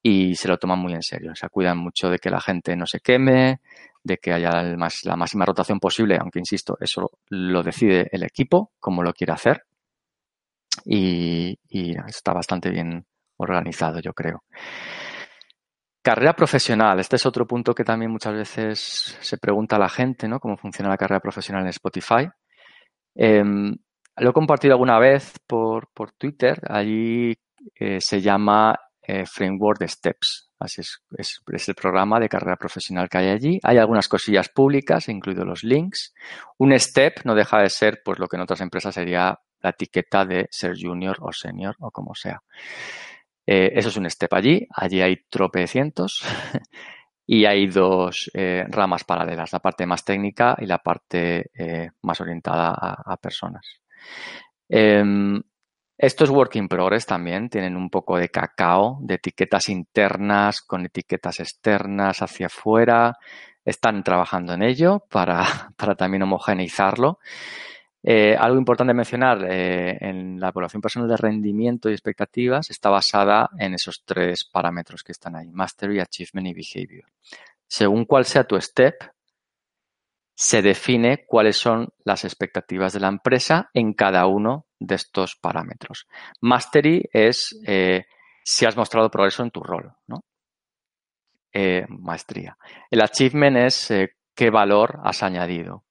y se lo toman muy en serio. Se cuidan mucho de que la gente no se queme, de que haya la máxima rotación posible, aunque insisto, eso lo decide el equipo, como lo quiere hacer. Y, y está bastante bien organizado, yo creo. Carrera profesional. Este es otro punto que también muchas veces se pregunta a la gente, ¿no? Cómo funciona la carrera profesional en Spotify. Em, lo he compartido alguna vez por, por Twitter. Allí eh, se llama eh, Framework de Steps. Así es, es, el programa de carrera profesional que hay allí. Hay algunas cosillas públicas, incluidos los links. Un step no deja de ser pues lo que en otras empresas sería la etiqueta de ser junior o senior o como sea. Eh, eso es un step allí. Allí hay tropecientos. y hay dos eh, ramas paralelas, la parte más técnica y la parte más orientada a, personas. Estos work in progress también tienen un poco de cacao, de etiquetas internas con etiquetas externas hacia afuera. Están trabajando en ello para, para también homogeneizarlo. Eh, algo importante mencionar, eh, en la evaluación personal de rendimiento y expectativas está basada en esos tres parámetros que están ahí, Mastery, Achievement y Behavior. Según cuál sea tu step, se define cuáles son las expectativas de la empresa en cada uno de estos parámetros. Mastery es eh, si has mostrado progreso en tu rol, ¿no? maestría. El achievement es qué valor has añadido,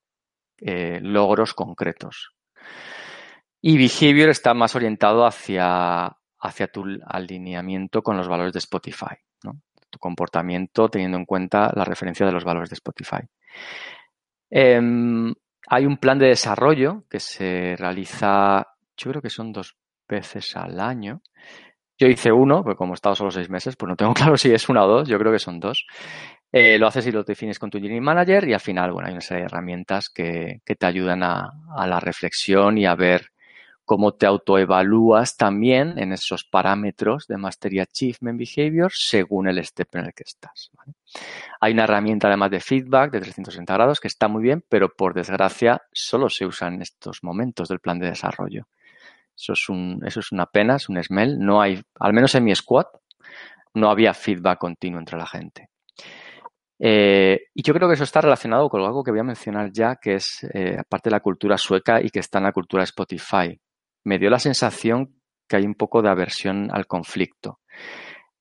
eh, logros concretos. Y behavior está más orientado hacia, hacia tu alineamiento con los valores de Spotify, tu comportamiento teniendo en cuenta la referencia de los valores de Spotify. Em, hay un plan de desarrollo que se realiza, yo creo que son dos veces al año. Yo hice uno, porque como he estado solo seis meses, pues no tengo claro si es una o dos, yo creo que son dos. Eh, lo haces y lo defines con tu Engineering Manager y al final, bueno, hay una serie de herramientas que, te ayudan a, la reflexión y a ver cómo te autoevalúas también en esos parámetros de Mastery Achievement Behavior según el step en el que estás. Hay una herramienta además de feedback de 360 grados que está muy bien, pero por desgracia solo se usa en estos momentos del plan de desarrollo. Eso es, una pena, es un smell. No hay, al menos en mi squad, no había feedback continuo entre la gente. Eh, y yo creo que eso está relacionado con algo que voy a mencionar ya, que es eh, aparte de la cultura sueca y que está en la cultura Spotify. Me dio la sensación que hay un poco de aversión al conflicto.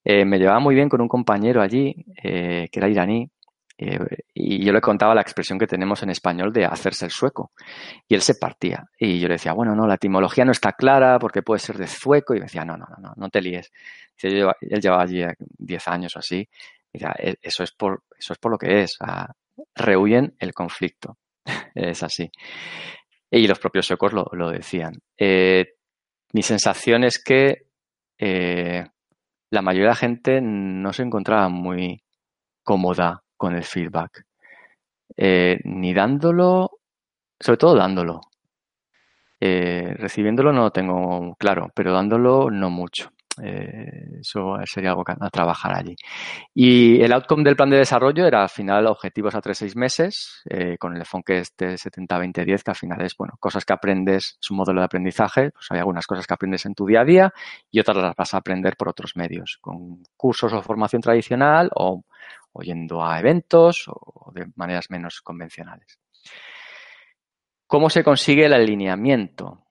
Eh, me llevaba muy bien con un compañero allí, que era iraní, y yo le contaba la expresión que tenemos en español de hacerse el sueco. Y él se partía. Y yo le decía, bueno, no, la etimología no está clara porque puede ser de sueco. Y me decía, no, no, no, no, te líes. él llevaba allí 10 años o así. E, eso es por, eso es por lo que es. rehuyen el conflicto. es así. Y los propios secos lo, decían. Eh, mi sensación es que eh, la mayoría de la gente no se encontraba muy cómoda con el feedback. Eh, ni dándolo, sobre todo dándolo. recibiéndolo no lo tengo claro, pero dándolo no mucho. Eh, eso sería algo a trabajar allí. Y el outcome del plan de desarrollo era al final objetivos a 3-6 meses, eh, con el enfoque este 70-20-10, que al final es, bueno, cosas que aprendes, es un modelo de aprendizaje, pues hay algunas cosas que aprendes en tu día a día y otras las vas a aprender por otros medios, con cursos o formación tradicional o, o yendo a eventos o de maneras menos convencionales. ¿Cómo se consigue el alineamiento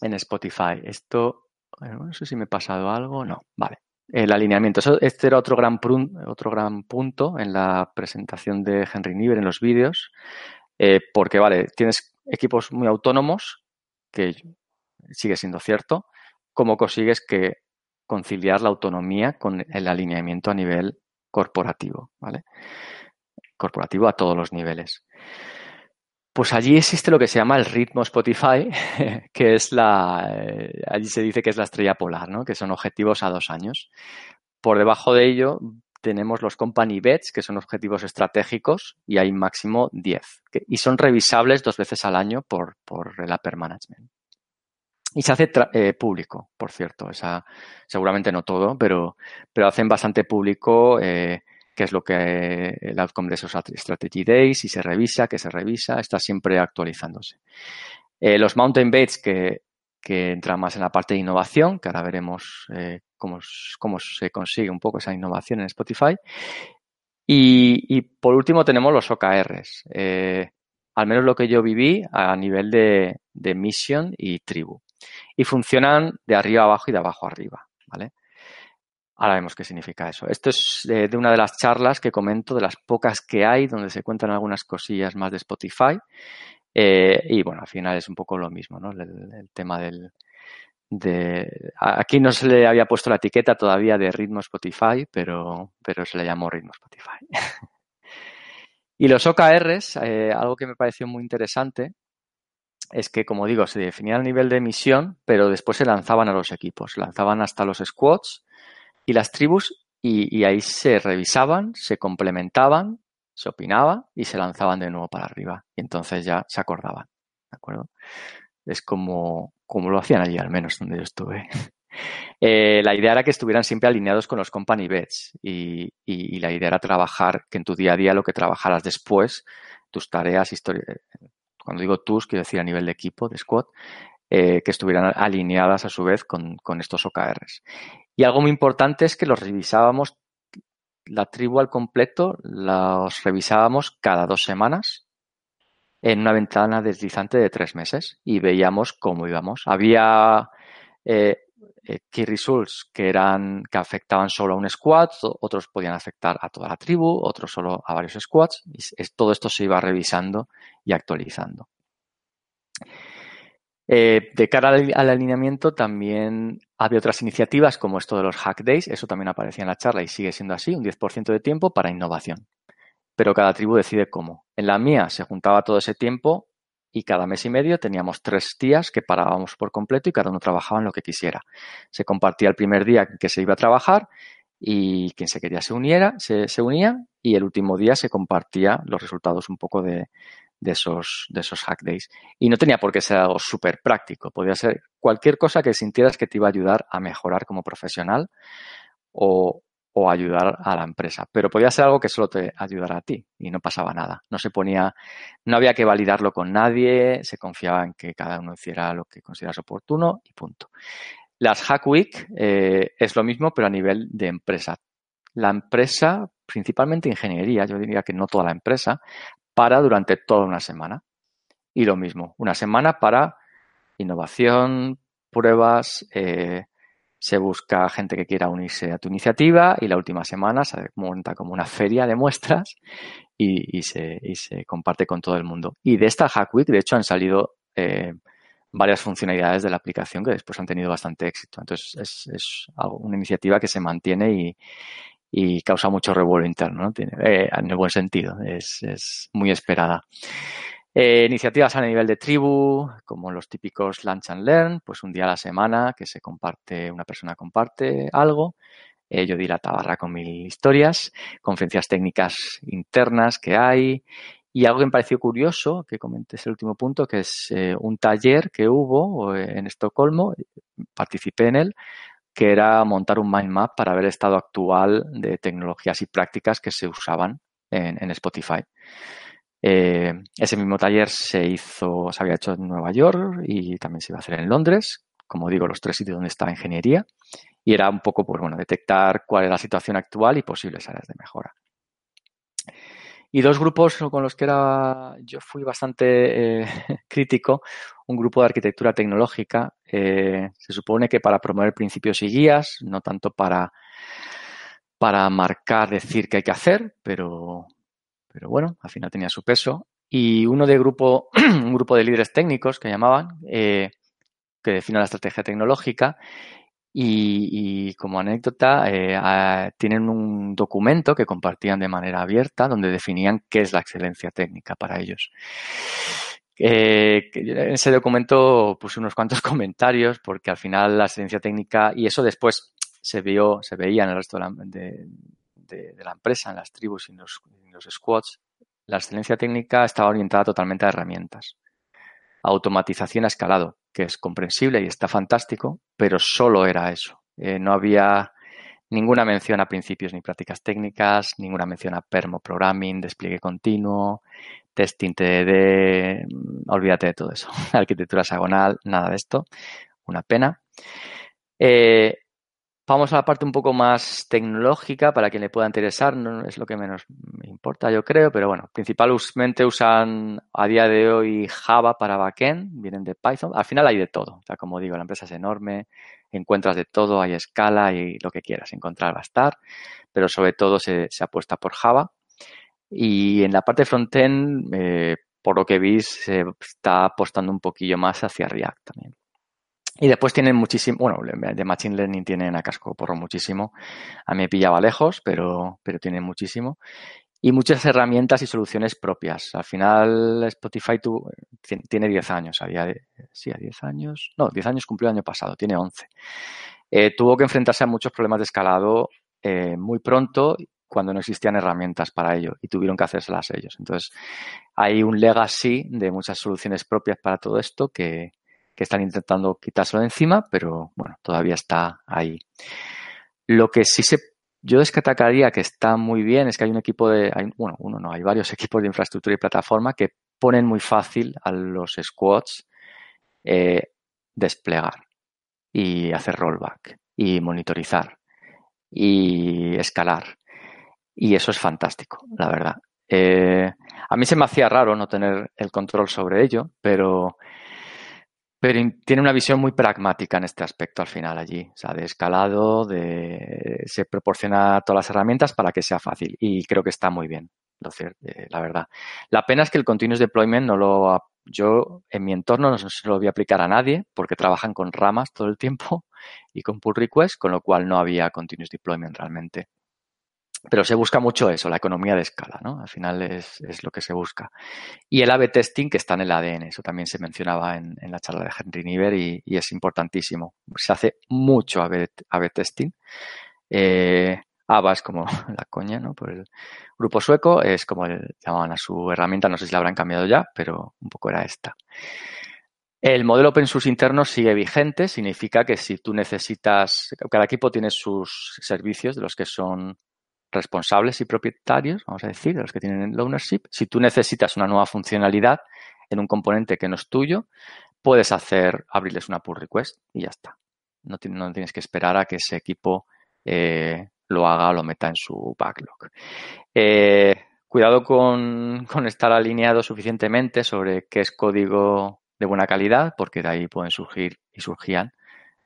en Spotify? Esto, no sé si me he pasado algo, no, vale. El alineamiento. Este era otro gran, otro gran punto en la presentación de Henry Niebuhr en los vídeos, eh, porque, vale, tienes equipos muy autónomos, que sigue siendo cierto, ¿cómo consigues que conciliar la autonomía con el alineamiento a nivel corporativo, ¿vale? Corporativo a todos los niveles. Pues allí existe lo que se llama el ritmo Spotify, que es la, eh, allí se dice que es la estrella polar, ¿no? Que son objetivos a dos años. Por debajo de ello tenemos los company bets, que son objetivos estratégicos, y hay máximo 10. y son revisables dos veces al año por, por el upper management. Y se hace eh, público, por cierto. Esa, seguramente no todo, pero, pero hacen bastante público eh, qué es lo que el outcome de esos strategy days, si se revisa, que se revisa, está siempre actualizándose. Eh, los mountain baits que, que entran más en la parte de innovación, que ahora veremos cómo, cómo, se consigue un poco esa innovación en Spotify. Y, y por último tenemos los OKRs. al menos lo que yo viví a nivel de, de mission y tribu y funcionan de arriba abajo y de abajo arriba, ¿vale? Ahora vemos qué significa eso. Esto es de una de las charlas que comento, de las pocas que hay, donde se cuentan algunas cosillas más de Spotify. Eh, y bueno, al final es un poco lo mismo, ¿no? El, tema del, de, aquí no se le había puesto la etiqueta todavía de ritmo Spotify, pero, pero se le llamó ritmo Spotify. y los OKRs, eh, algo que me pareció muy interesante, es que, como digo, se definía el nivel de emisión, pero después se lanzaban a los equipos, lanzaban hasta los squads y las tribus y, ahí se revisaban, se complementaban, se opinaba y se lanzaban de nuevo para arriba. Y entonces ya se acordaban, ¿de acuerdo? Es como, como lo hacían allí, al menos donde yo estuve. Eh, la idea era que estuvieran siempre alineados con los company bets y, y, la idea era trabajar, que en tu día a día lo que trabajaras después, tus tareas, historia, cuando digo tus, quiero decir a nivel de equipo, de squad, eh, que estuvieran alineadas a su vez con, estos OKRs. Y algo muy importante es que los revisábamos, la tribu al completo, los revisábamos cada dos semanas en una ventana deslizante de tres meses y veíamos cómo íbamos. Había eh, eh, key results que eran que afectaban solo a un squad, otros podían afectar a toda la tribu, otros solo a varios squads. Y todo esto se iba revisando y actualizando. Eh, de cara al, alineamiento también había otras iniciativas como esto de los Hack Days, eso también aparecía en la charla y sigue siendo así, un 10% de tiempo para innovación. Pero cada tribu decide cómo. En la mía se juntaba todo ese tiempo y cada mes y medio teníamos tres días que parábamos por completo y cada uno trabajaba en lo que quisiera. Se compartía el primer día que se iba a trabajar y quien se quería se uniera, se, se unía y el último día se compartía los resultados un poco de, de esos, de esos hack days. Y no tenía por qué ser algo súper práctico, podía ser cualquier cosa que sintieras que te iba a ayudar a mejorar como profesional o, o ayudar a la empresa. Pero podía ser algo que solo te ayudara a ti y no pasaba nada. No se ponía, no había que validarlo con nadie, se confiaba en que cada uno hiciera lo que consideras oportuno y punto. Las Hack Week eh, es lo mismo, pero a nivel de empresa. La empresa, principalmente ingeniería, yo diría que no toda la empresa, para durante toda una semana. Y lo mismo, una semana para innovación, pruebas, eh, se busca gente que quiera unirse a tu iniciativa y la última semana se monta como una feria de muestras y, se, comparte con todo el mundo. Y de esta Hack Week, de hecho, han salido eh, varias funcionalidades de la aplicación que después han tenido bastante éxito. Entonces, es, es una iniciativa que se mantiene y, y causa mucho revuelo interno, ¿no? Tiene, eh, en el buen sentido, es, es muy esperada. Eh, iniciativas a nivel de tribu, como los típicos Lunch and Learn, pues un día a la semana que se comparte, una persona comparte algo. Eh, yo di la tabarra con mil historias, conferencias técnicas internas que hay. Y algo que me pareció curioso, que comenté es el último punto, que es un taller que hubo en Estocolmo, participé en él, que era montar un mind map para ver el estado actual de tecnologías y prácticas que se usaban en, Spotify. Eh, ese mismo taller se hizo, se había hecho en Nueva York y también se iba a hacer en Londres, como digo, los tres sitios donde está ingeniería, y era un poco, pues bueno, detectar cuál es la situación actual y posibles áreas de mejora. Y dos grupos con los que era, yo fui bastante eh, crítico, un grupo de arquitectura tecnológica, eh, se supone que para promover principios y guías, no tanto para, para marcar, decir qué hay que hacer, pero, pero bueno, al final tenía su peso. Y uno de grupo, un grupo de líderes técnicos que llamaban, eh, que define la estrategia tecnológica y, como anécdota, eh, tienen un documento que compartían de manera abierta donde definían qué es la excelencia técnica para ellos. Eh, en ese documento puse unos cuantos comentarios porque al final la excelencia técnica, y eso después se vio, se veía en el resto de la, empresa, en las tribus y en los, en squads, la excelencia técnica estaba orientada totalmente a herramientas. Automatización a escalado que es comprensible y está fantástico, pero solo era eso. Eh, no había ninguna mención a principios ni prácticas técnicas, ninguna mención a permo programming, despliegue continuo, testing TDD, mm, olvídate de todo eso. Arquitectura hexagonal, nada de esto. Una pena. Eh, Vamos a la parte un poco más tecnológica para quien le pueda interesar, no es lo que menos me importa, yo creo, pero bueno, principalmente usan a día de hoy Java para backend, vienen de Python. Al final hay de todo, o sea, como digo, la empresa es enorme, encuentras de todo, hay escala y lo que quieras encontrar va a estar, pero sobre todo se, apuesta por Java. Y en la parte frontend, eh, por lo que vi, se está apostando un poquillo más hacia React también. Y después tienen muchísimo, bueno, de Machine Learning tienen a casco porro muchísimo. A mí me pillaba lejos, pero, pero tienen muchísimo. Y muchas herramientas y soluciones propias. Al final, Spotify tiene 10 años, a día de, sí, a 10 años. No, 10 años cumplió el año pasado, tiene 11. Eh, tuvo que enfrentarse a muchos problemas de escalado eh, muy pronto cuando no existían herramientas para ello y tuvieron que hacérselas ellos. Entonces, hay un legacy de muchas soluciones propias para todo esto que, que están intentando quitárselo de encima, pero bueno, todavía está ahí. Lo que sí se yo destacaría que está muy bien es que hay un equipo de, bueno, uno no, hay varios equipos de infraestructura y plataforma que ponen muy fácil a los squads eh, desplegar y hacer rollback y monitorizar y escalar. Y eso es fantástico, la verdad. Eh, a mí se me hacía raro no tener el control sobre ello, pero pero tiene una visión muy pragmática en este aspecto al final allí, o sea, de escalado, de se proporciona todas las herramientas para que sea fácil y creo que está muy bien, lo cierto, eh, la verdad. La pena es que el continuous deployment no lo yo en mi entorno no se lo voy a aplicar a nadie porque trabajan con ramas todo el tiempo y con pull request, con lo cual no había continuous deployment realmente. Pero se busca mucho eso, la economía de escala, ¿no? Al final es, lo que se busca. Y el A-B testing que está en el ADN, eso también se mencionaba en, la charla de Henry Niver y, es importantísimo. Se hace mucho A-B, testing. Eh, ABA es como la coña, ¿no? Por el grupo sueco, es como llamaban a su herramienta, no sé si la habrán cambiado ya, pero un poco era esta. El modelo open source interno sigue vigente, significa que si tú necesitas, cada equipo tiene sus servicios, de los que son responsables y propietarios, vamos a decir, de los que tienen el ownership, si tú necesitas una nueva funcionalidad en un componente que no es tuyo, puedes hacer, abrirles una pull request y ya está. No, tienes que esperar a que ese equipo eh, lo haga o lo meta en su backlog. Eh, cuidado con, con, estar alineado suficientemente sobre qué es código de buena calidad, porque de ahí pueden surgir y surgían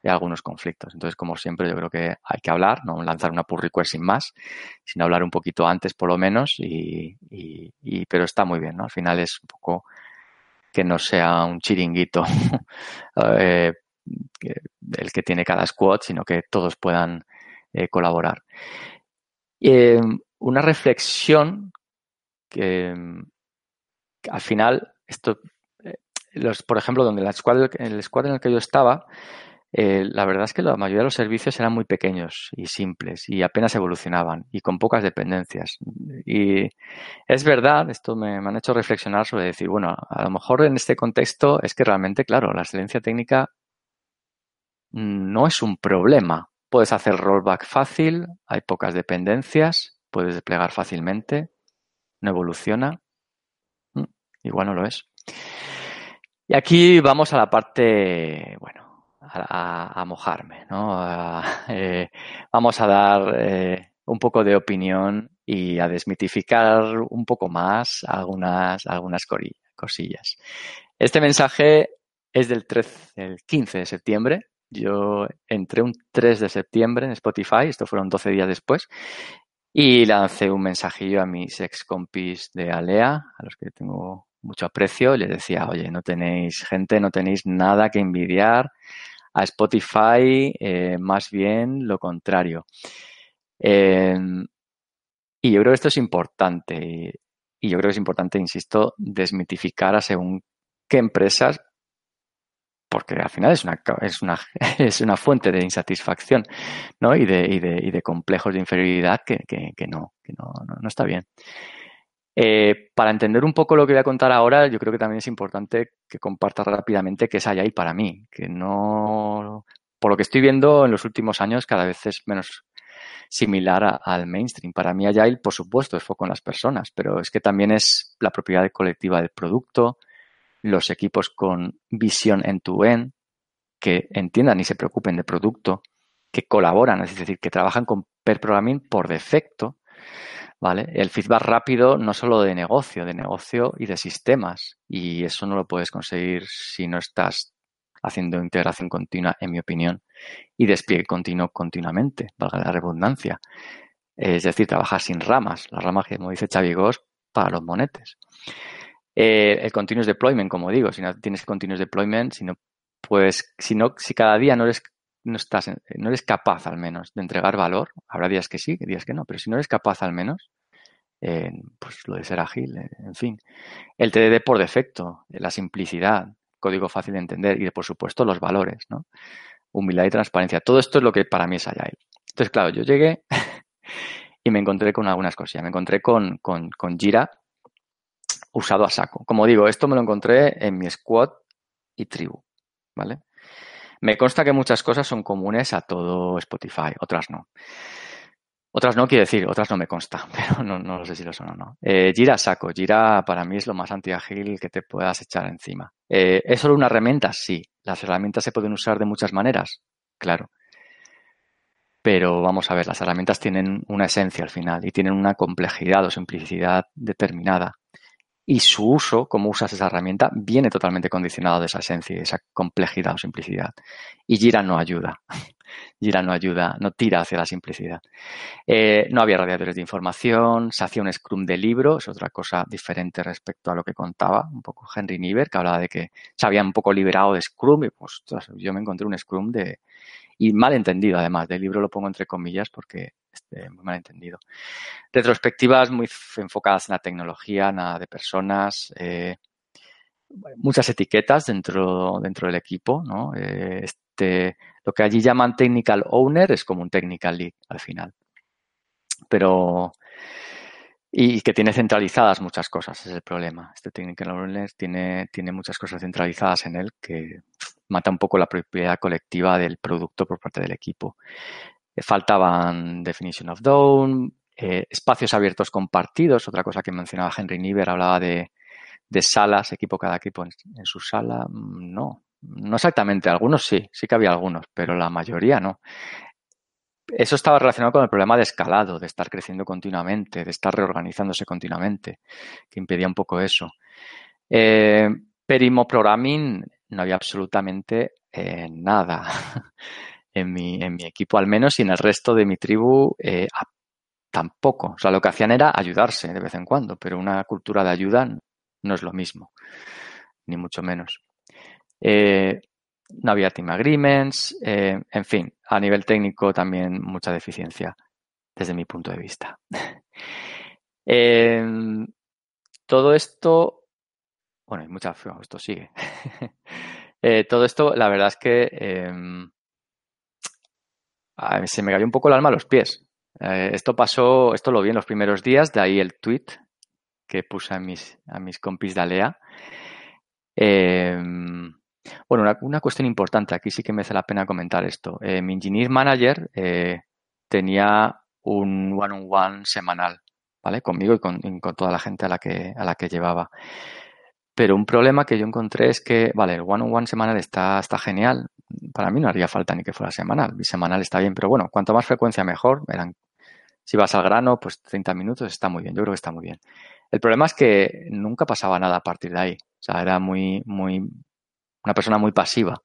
de algunos conflictos. Entonces, como siempre, yo creo que hay que hablar, no lanzar una pull request sin más, sino hablar un poquito antes por lo menos, y, y, pero está muy bien, ¿no? Al final es un poco que no sea un chiringuito eh, el que tiene cada squad, sino que todos puedan eh, colaborar. Eh, una reflexión que, al final, esto, los, por ejemplo, donde la squad, el squad en el que yo estaba, eh, la verdad es que la mayoría de los servicios eran muy pequeños y simples y apenas evolucionaban y con pocas dependencias. Y es verdad, esto me, han hecho reflexionar sobre decir, bueno, a lo mejor en este contexto es que realmente, claro, la excelencia técnica no es un problema. Puedes hacer rollback fácil, hay pocas dependencias, puedes desplegar fácilmente, no evoluciona. Igual no lo es. Y aquí vamos a la parte, bueno, a, mojarme, ¿no? Eh, vamos a dar eh, un poco de opinión y a desmitificar un poco más algunas, algunas cosillas. Este mensaje es del 13, el 15 de septiembre. Yo entré un 3 de septiembre en Spotify, esto fueron 12 días después, y lancé un mensajillo a mis ex compis de Alea, a los que tengo mucho aprecio, y les decía, oye, no tenéis gente, no tenéis nada que envidiar a Spotify, eh, más bien lo contrario. Em, y yo creo que esto es importante. Y, yo creo que es importante, insisto, desmitificar a según qué empresas, porque al final es una, es una, es una fuente de insatisfacción ¿no? y, de, y, de, y de complejos de inferioridad que, que, no, que no, no, está bien. Eh, para entender un poco lo que voy a contar ahora, yo creo que también es importante que comparta rápidamente qué es Agile para mí, que no, por lo que estoy viendo en los últimos años, cada vez es menos similar al mainstream. Para mí Agile, por supuesto, es foco en las personas, pero es que también es la propiedad colectiva del producto, los equipos con visión en tu end, que entiendan y se preocupen de producto, que colaboran, es decir, que trabajan con per programming por defecto, ¿vale? El feedback rápido no solo de negocio, de negocio y de sistemas. Y eso no lo puedes conseguir si no estás haciendo integración continua, en mi opinión, y despliegue continuo continuamente, valga la redundancia. Es decir, trabajar sin ramas, las ramas que, como dice Xavi para los monetes. Eh, el continuous deployment, como digo, si no tienes continuous deployment, si no pues, si no, si cada día no eres no estás, no eres capaz al menos de entregar valor, habrá días que sí, días que no, pero si no eres capaz al menos, pues lo de ser ágil, eh, en fin. El TDD por defecto, la simplicidad, código fácil de entender y, por supuesto, los valores, ¿no? Humildad y transparencia. Todo esto es lo que para mí es Agile. Entonces, claro, yo llegué y me encontré con algunas cosas. Me encontré con, con, con Jira usado a saco. Como digo, esto me lo encontré en mi squad y tribu, ¿vale? Me consta que muchas cosas son comunes a todo Spotify, otras no. Otras no quiere decir, otras no me consta, pero no, no sé si lo son o no. Eh, Gira saco. Gira para mí es lo más antiágil que te puedas echar encima. Eh, ¿Es solo una herramienta? Sí. ¿Las herramientas se pueden usar de muchas maneras? Claro. Pero vamos a ver, las herramientas tienen una esencia al final y tienen una complejidad o simplicidad determinada y su uso, cómo usas esa herramienta, viene totalmente condicionado de esa esencia y esa complejidad o simplicidad. Y Jira no ayuda. Jira no ayuda, no tira hacia la simplicidad. Eh, no había radiadores de información, se hacía un Scrum de libro, es otra cosa diferente respecto a lo que contaba un poco Henry Niver, que hablaba de que se había un poco liberado de Scrum y pues yo me encontré un Scrum de, y mal entendido además, del libro lo pongo entre comillas porque este, muy mal entendido. Retrospectivas muy enfocadas en la tecnología, nada de personas, eh, muchas etiquetas dentro, dentro del equipo, ¿no? Eh, este, lo que allí llaman technical owner es como un technical lead al final. Pero y que tiene centralizadas muchas cosas, es el problema. Este technical owner tiene, tiene muchas cosas centralizadas en él que mata un poco la propiedad colectiva del producto por parte del equipo. Eh, faltaban definition of down, eh, espacios abiertos compartidos, otra cosa que mencionaba Henry Niver, hablaba de, salas, equipo cada equipo en, su sala. Mm, no, no exactamente, algunos sí, sí que había algunos, pero la mayoría no. Eso estaba relacionado con el problema de escalado, de estar creciendo continuamente, de estar reorganizándose continuamente, que impedía un poco eso. Eh, Programming no había absolutamente nada. en mi, en mi equipo al menos y en el resto de mi tribu eh, tampoco. O sea, lo que hacían era ayudarse de vez en cuando, pero una cultura de ayuda no es lo mismo, ni mucho menos. Eh, no había team agreements, eh, en fin, a nivel técnico también mucha deficiencia desde mi punto de vista. todo esto, bueno, hay mucha, esto sigue. todo esto, la verdad es que se me cayó un poco el alma a los pies. Eh, esto pasó, esto lo vi en los primeros días, de ahí el tweet que puse a mis, a mis compis de Alea. Em, bueno, una, cuestión importante, aquí sí que me hace la pena comentar esto. Eh, mi engineer manager eh, tenía un one-on-one semanal, ¿vale? Conmigo y con, con, toda la gente a la que, a la que llevaba. Pero un problema que yo encontré es que, vale, el one-on-one semanal está, está genial. Para mí no haría falta ni que fuera semanal. Mi semanal está bien, pero bueno, cuanto más frecuencia mejor. Si vas al grano, pues 30 minutos está muy bien, yo creo que está muy bien. El problema es que nunca pasaba nada a partir de ahí. O sea, era muy, muy, una persona muy pasiva.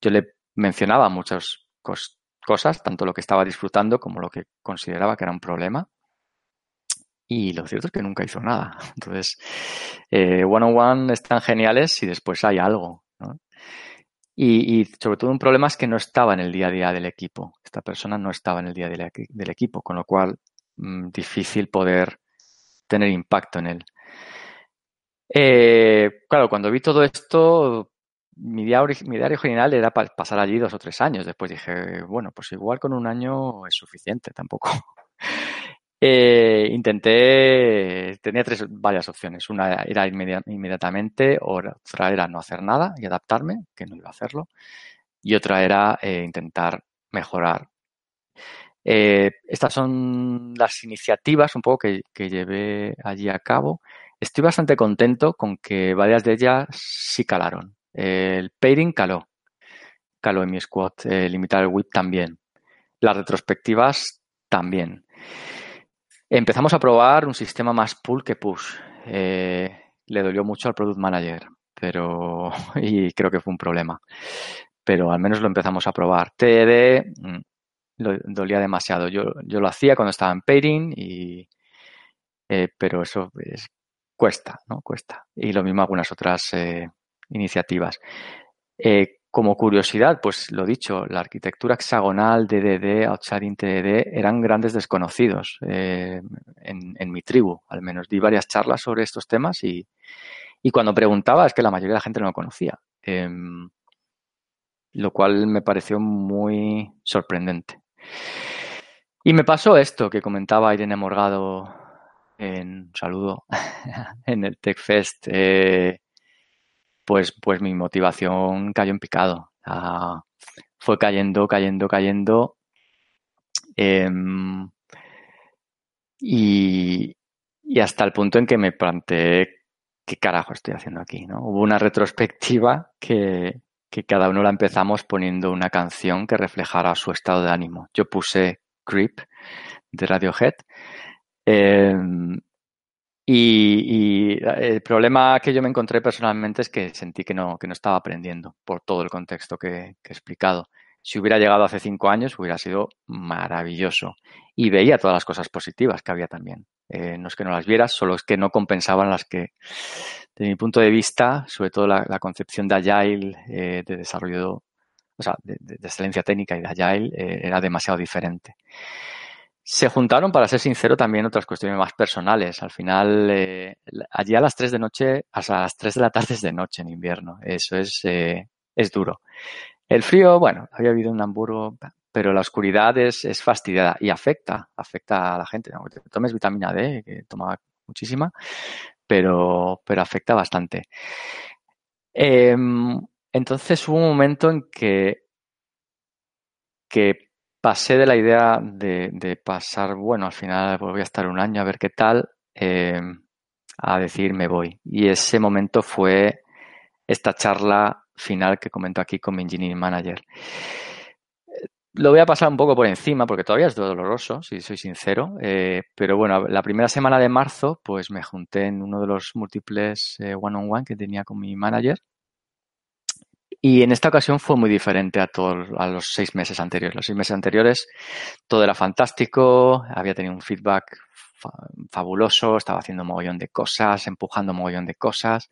Yo le mencionaba muchas cosas, tanto lo que estaba disfrutando como lo que consideraba que era un problema. Y lo cierto es que nunca hizo nada. Entonces, eh, one on one están geniales si después hay algo. Y, sobre todo un problema es que no estaba en el día a día del equipo. Esta persona no estaba en el día a día del equipo, con lo cual mm, difícil poder tener impacto en él. Eh, claro, cuando vi todo esto, mi idea, mi original era pasar allí dos o tres años. Después dije, bueno, pues igual con un año es suficiente, tampoco. Eh, intenté, tenía tres, varias opciones. Una era inmediatamente, otra era no hacer nada y adaptarme, que no iba a hacerlo. Y otra era eh, intentar mejorar eh, estas son las iniciativas un poco que, llevé allí a cabo. Estoy bastante contento con que varias de ellas sí calaron. el pairing caló, caló en mi squad. limitar el whip también. Las retrospectivas también. Empezamos a probar un sistema más pull que push. Eh, le dolió mucho al product manager, pero y creo que fue un problema. Pero al menos lo empezamos a probar. TED lo, dolía demasiado. Yo, yo lo hacía cuando estaba en pairing, y, eh, pero eso cuesta, ¿no? Cuesta. Y lo mismo algunas otras eh, iniciativas. Como curiosidad, pues lo dicho, la arquitectura hexagonal, DDD, Outshading TDD eran grandes desconocidos en, en, mi tribu, al menos. Di varias charlas sobre estos temas y, y cuando preguntaba es que la mayoría de la gente no lo conocía. Em, lo cual me pareció muy sorprendente. Y me pasó esto que comentaba Irene Morgado en saludo en el TechFest. Eh, pues, pues mi motivación cayó en picado. fue cayendo, cayendo, cayendo. Em, y, hasta el punto en que me planteé qué carajo estoy haciendo aquí. ¿no? Hubo una retrospectiva que, que cada uno la empezamos poniendo una canción que reflejara su estado de ánimo. Yo puse Creep de Radiohead. Em, y, el problema que yo me encontré personalmente es que sentí que no, que no estaba aprendiendo por todo el contexto que, he explicado. Si hubiera llegado hace cinco años, hubiera sido maravilloso. Y veía todas las cosas positivas que había también. Eh, no es que no las vieras, solo es que no compensaban las que, de mi punto de vista, sobre todo la, concepción de Agile, eh, de desarrollo, o sea, de, excelencia técnica y de Agile, eh, era demasiado diferente. Se juntaron, para ser sincero, también otras cuestiones más personales. Al final, allí a las 3 de noche, hasta las 3 de la tarde es de noche en invierno. Eso es, es duro. El frío, bueno, había habido un Hamburgo, pero la oscuridad es, es fastidiada y afecta, afecta a la gente. Aunque tomes vitamina D, que toma muchísima, pero, pero afecta bastante. Em, entonces hubo un momento en que, que pasé de la idea de, pasar, bueno, al final voy a estar un año a ver qué tal, em, a decir me voy. Y ese momento fue esta charla final que comento aquí con mi engineering manager. Lo voy a pasar un poco por encima porque todavía es doloroso, si soy sincero. Eh, pero bueno, la primera semana de marzo, pues me junté en uno de los múltiples eh, one-on-one que tenía con mi manager. Y en esta ocasión fue muy diferente a todos a los seis meses anteriores. Los seis meses anteriores todo era fantástico, había tenido un feedback fabuloso, estaba haciendo mogollón de cosas, empujando mogollón de cosas,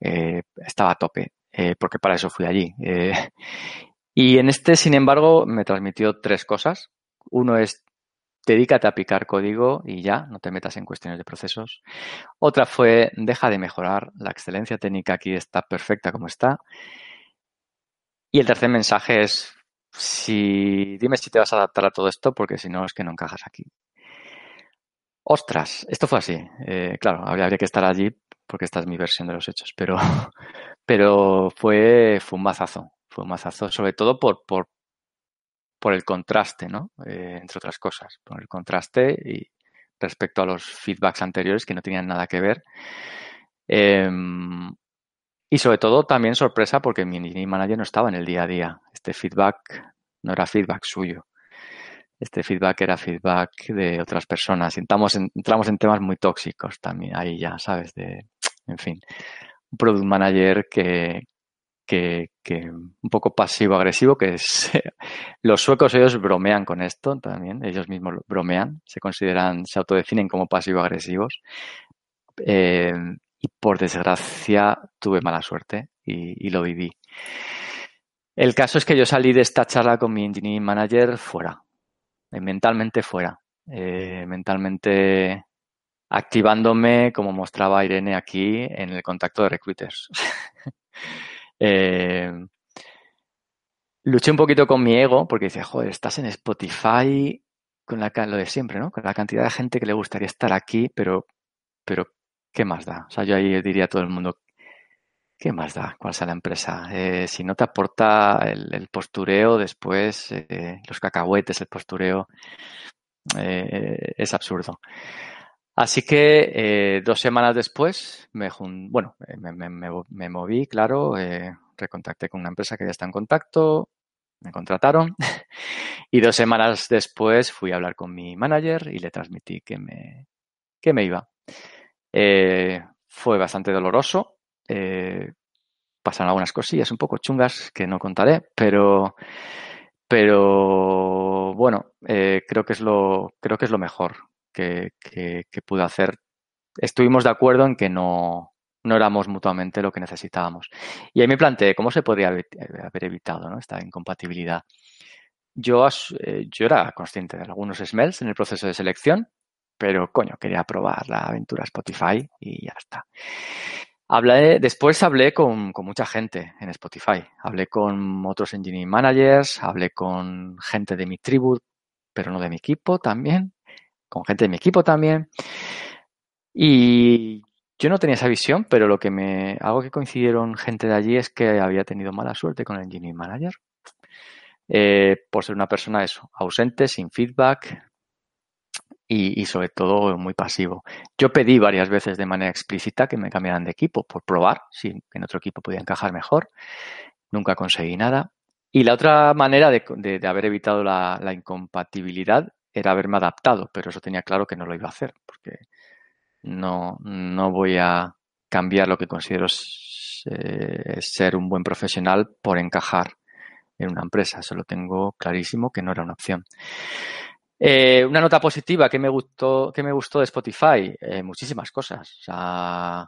eh, estaba a tope, porque para eso fui allí. Y en este, sin embargo, me transmitió tres cosas. Uno es, dedícate a picar código y ya, no te metas en cuestiones de procesos. Otra fue, deja de mejorar, la excelencia técnica aquí está perfecta como está. Y el tercer mensaje es, si, dime si te vas a adaptar a todo esto, porque si no es que no encajas aquí. Ostras, esto fue así. Eh, claro, habría, que estar allí porque esta es mi versión de los hechos, pero, pero fue, fue un mazazo fue un mazazo, sobre todo por, por, por el contraste, ¿no? Eh, entre otras cosas, por el contraste y respecto a los feedbacks anteriores que no tenían nada que ver. Em, y sobre todo también sorpresa porque mi manager no estaba en el día a día. Este feedback no era feedback suyo. Este feedback era feedback de otras personas. Entramos en, entramos en temas muy tóxicos también, ahí ya, ¿sabes? De, en fin, un product manager que, que, que un poco pasivo-agresivo, que es, los suecos ellos bromean con esto también, ellos mismos bromean, se consideran, se autodefinen como pasivo-agresivos. Eh, y por desgracia tuve mala suerte y, lo viví. El caso es que yo salí de esta charla con mi engineering manager fuera, eh, mentalmente fuera, eh, mentalmente activándome, como mostraba Irene aquí, en el contacto de recruiters. eh, luché un poquito con mi ego porque dice, joder, estás en Spotify con la, lo de siempre, ¿no? Con la cantidad de gente que le gustaría estar aquí, pero, pero ¿qué más da? O sea, yo ahí diría a todo el mundo, ¿qué más da cuál sea la empresa? Eh, si no te aporta el, postureo después, eh, los cacahuetes, el postureo, eh, es absurdo. Así que dos semanas después, me bueno, me, me, moví, claro, recontacté con una empresa que ya está en contacto, me contrataron y dos semanas después fui a hablar con mi manager y le transmití que me, que me iba. Eh, fue bastante doloroso, eh, pasaron algunas cosillas un poco chungas que no contaré, pero, pero bueno, eh, creo que es lo, creo que es lo mejor que, que, pude hacer. Estuvimos de acuerdo en que no, no éramos mutuamente lo que necesitábamos. Y ahí me planteé cómo se podría haber evitado esta incompatibilidad. Yo, eh, yo era consciente de algunos smells en el proceso de selección, pero coño, quería probar la aventura Spotify y ya está. Hablé, después hablé con, con, mucha gente en Spotify. Hablé con otros engineering managers, hablé con gente de mi tribu, pero no de mi equipo también, con gente de mi equipo también. Y yo no tenía esa visión, pero lo que me, algo que coincidieron gente de allí es que había tenido mala suerte con el engineering manager. Eh, por ser una persona eso, ausente, sin feedback y, y, sobre todo muy pasivo. Yo pedí varias veces de manera explícita que me cambiaran de equipo por probar si en otro equipo podía encajar mejor. Nunca conseguí nada. Y la otra manera de, de, de haber evitado la, incompatibilidad era haberme adaptado, pero eso tenía claro que no lo iba a hacer, porque no, no voy a cambiar lo que considero eh, ser un buen profesional por encajar en una empresa. Eso lo tengo clarísimo que no era una opción. Eh, una nota positiva que me gustó, que me gustó de Spotify, eh, muchísimas cosas. O sea,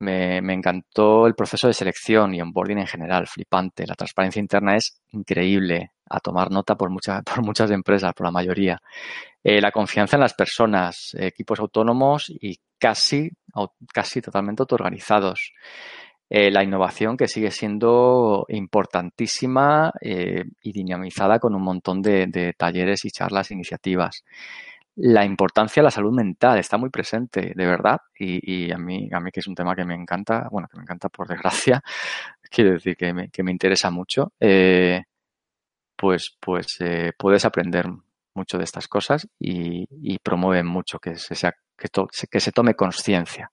me, encantó el proceso de selección y onboarding en general, flipante. La transparencia interna es increíble, a tomar nota por, por muchas empresas, por la mayoría. Eh, la confianza en las personas, equipos autónomos y casi, casi totalmente autoorganizados. Eh, la innovación que sigue siendo importantísima eh, y dinamizada con un montón de, talleres y charlas iniciativas la importancia de la salud mental está muy presente, de verdad, y, a mí, a mí que es un tema que me encanta, bueno, que me encanta por desgracia, quiero decir que me, que me interesa mucho, eh, pues, pues puedes aprender mucho de estas cosas y, y promueven mucho que se, que se tome conciencia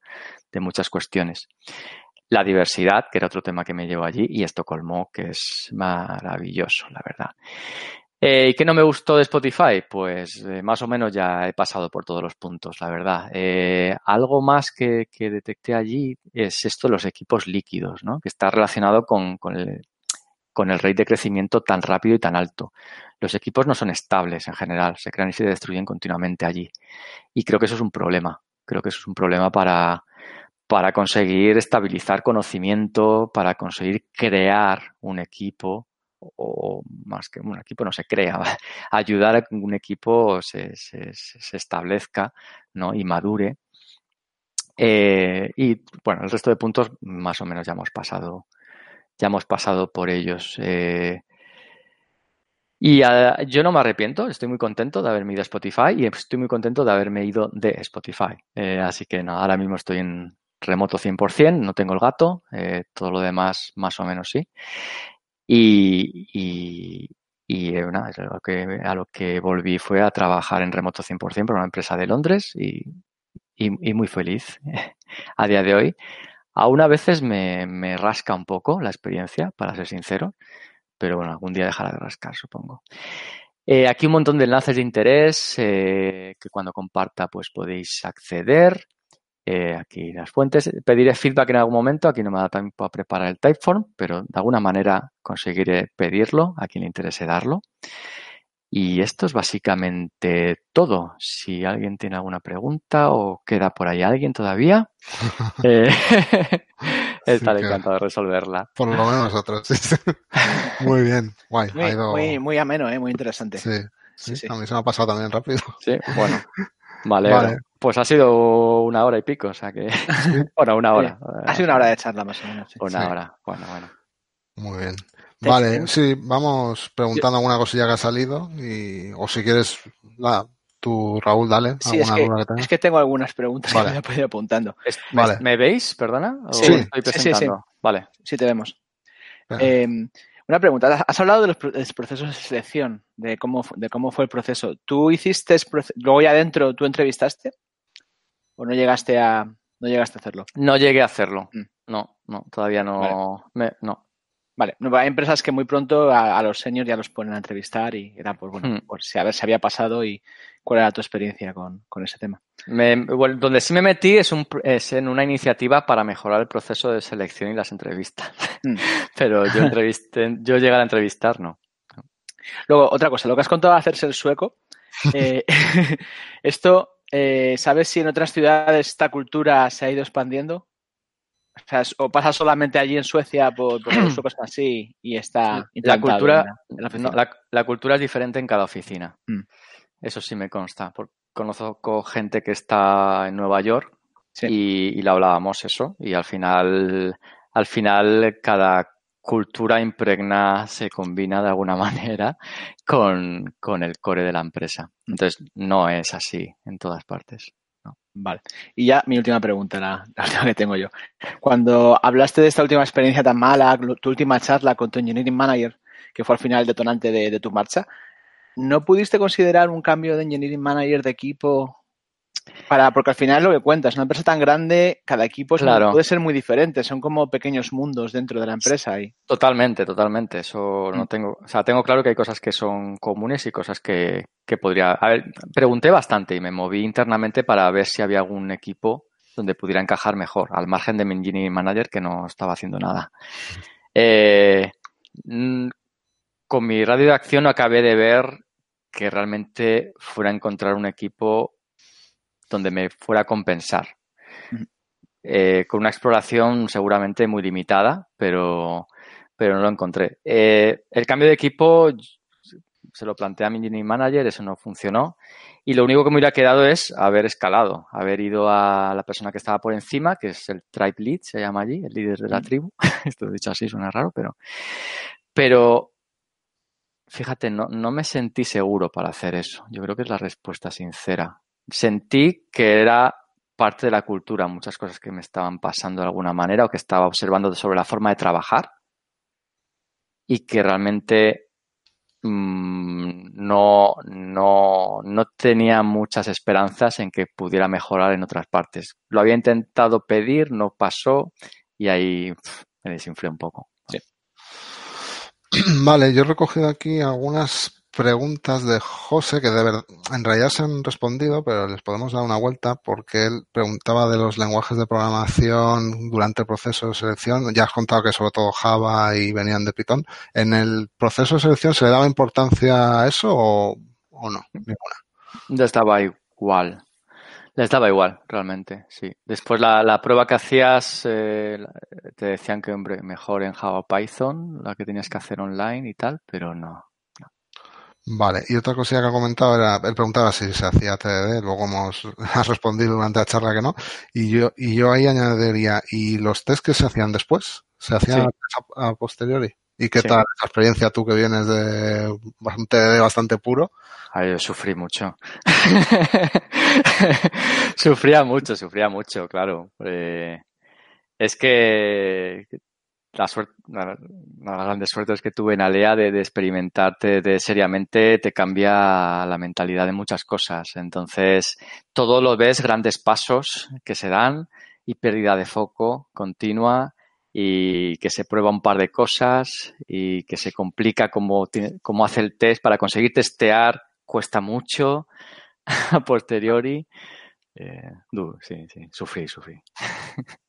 de muchas cuestiones. La diversidad, que era otro tema que me llevó allí, y Estocolmo, que es maravilloso, la verdad. Eh, ¿Qué no me gustó de Spotify? Pues eh, más o menos ya he pasado por todos los puntos, la verdad. Eh, algo más que, que, detecté allí es esto de los equipos líquidos, ¿no? que está relacionado con, con, el, con el rate de crecimiento tan rápido y tan alto. Los equipos no son estables en general, se crean y se destruyen continuamente allí. Y creo que eso es un problema. Creo que eso es un problema para, para conseguir estabilizar conocimiento, para conseguir crear un equipo o más que un equipo no se crea, ayudar a que un equipo se, se, establezca ¿no? y madure. Eh, y bueno, el resto de puntos más o menos ya hemos pasado, ya hemos pasado por ellos. Eh, y uh, yo no me arrepiento, estoy muy contento de haberme ido a Spotify y estoy muy contento de haberme ido de Spotify. Eh, así que no, ahora mismo estoy en remoto 100%, no tengo el gato, eh, todo lo demás más o menos sí. Y, nada, a lo, que, a lo que volví fue a trabajar en remoto 100% para una empresa de Londres y, muy feliz a día de hoy. Aún a veces me, rasca un poco la experiencia, para ser sincero, pero bueno, algún día dejará de rascar, supongo. Eh, aquí un montón de enlaces de interés eh, que cuando comparta pues podéis acceder. Eh, aquí las fuentes. Pediré feedback en algún momento. Aquí no me da tiempo a preparar el typeform, pero de alguna manera conseguiré pedirlo a quien le interese darlo. Y esto es básicamente todo. Si alguien tiene alguna pregunta o queda por ahí alguien todavía, eh, estaré encantado de resolverla. Por lo menos nosotros. muy bien, guay. Muy, muy, ameno, ¿eh? muy interesante. Sí, sí, a mí se me ha pasado también rápido. Sí, bueno. Vale, pues ha sido una hora y pico, o sea que. bueno, una hora. Ha sido una hora de charla más o menos. Una hora, bueno, bueno. Muy bien. Vale, sí, vamos preguntando alguna cosilla que ha salido y, o si quieres, la, tú, Raúl, dale. Sí, es que, es que tengo algunas preguntas que me he podido apuntando. ¿Me veis, perdona? sí, sí, sí, Vale. Sí, te vemos. Eh, una pregunta. Has hablado de los, procesos de selección, de cómo, de cómo fue el proceso. ¿Tú hiciste, luego ya adentro, tú entrevistaste? ¿O no llegaste a, no llegaste a hacerlo? No llegué a hacerlo. Mm. No, no, todavía no. Me, no. Vale, hay empresas que muy pronto a, los seniors ya los ponen a entrevistar y era por, bueno, hmm. por si a ver si había pasado y cuál era tu experiencia con, ese tema. donde sí me metí es, un, es en una iniciativa para mejorar el proceso de selección y las entrevistas. Hmm. Pero yo entrevisté, yo llegué a entrevistar, no. Luego, otra cosa, lo que has contado de hacerse el sueco, eh, esto, eh, ¿sabes si en otras ciudades esta cultura se ha ido expandiendo? O, pasa solamente allí en Suecia por, por los cosas así y está la cultura la, cultura es diferente en cada oficina. Mm. Eso sí me consta. conozco gente que está en Nueva York y, y le hablábamos eso y al final al final cada cultura impregna se combina de alguna manera con, con el core de la empresa. Entonces no es así en todas partes. Vale. Y ya mi última pregunta, la, última que tengo yo. Cuando hablaste de esta última experiencia tan mala, tu última charla con tu engineering manager, que fue al final el detonante de, tu marcha, ¿no pudiste considerar un cambio de engineering manager de equipo para, porque al final es lo que cuentas, una empresa tan grande, cada equipo puede ser muy diferente, son como pequeños mundos dentro de la empresa. Y... Totalmente, totalmente. Eso no mm. tengo, o sea, tengo claro que hay cosas que son comunes y cosas que, que podría. A ver, pregunté bastante y me moví internamente para ver si había algún equipo donde pudiera encajar mejor, al margen de mi engineering manager que no estaba haciendo nada. Eh, mm, con mi radio de acción acabé de ver que realmente fuera a encontrar un equipo donde me fuera a compensar. Eh, con una exploración seguramente muy limitada, pero, pero no lo encontré. Eh, el cambio de equipo se lo planteé a mi engineering manager, eso no funcionó. Y lo único que me hubiera quedado es haber escalado, haber ido a la persona que estaba por encima, que es el tribe lead, se llama allí, el líder de la tribu. Esto dicho así suena raro, pero, pero fíjate, no, no me sentí seguro para hacer eso. Yo creo que es la respuesta sincera sentí que era parte de la cultura, muchas cosas que me estaban pasando de alguna manera o que estaba observando sobre la forma de trabajar y que realmente mm, no, no, no tenía muchas esperanzas en que pudiera mejorar en otras partes. Lo había intentado pedir, no pasó y ahí me desinflé un poco. Vale, yo he recogido aquí algunas preguntas de José que de verdad, en realidad se han respondido, pero les podemos dar una vuelta porque él preguntaba de los lenguajes de programación durante el proceso de selección. Ya has contado que sobre todo Java y venían de Python. ¿En el proceso de selección se le daba importancia a eso o, no? Ninguna. Ya estaba igual. Les daba igual, realmente, sí. Después la, la prueba que hacías, eh, te decían que, hombre, mejor en Java Python, la que tenías que hacer online y tal, pero no, Vale, y otra cosilla que ha comentado era, él preguntaba si se hacía TDD, luego hemos respondido durante la charla que no, y yo, y yo ahí añadiría, ¿y los test que se hacían después? ¿Se hacían a, posteriori? ¿Y qué tal la experiencia tú que vienes de un TDD bastante puro? Ay, yo sufrí mucho. sufría mucho, sufría mucho, claro. Eh, es que la suerte, una, de las grandes suertes que tuve en Alea de, experimentarte de seriamente te cambia la mentalidad de muchas cosas. Entonces, todo lo ves grandes pasos que se dan y pérdida de foco continua y que se prueba un par de cosas y que se complica cómo, cómo hace el test para conseguir testear cuesta mucho a posteriori. Eh, sí, sí, sufrí, sufrí.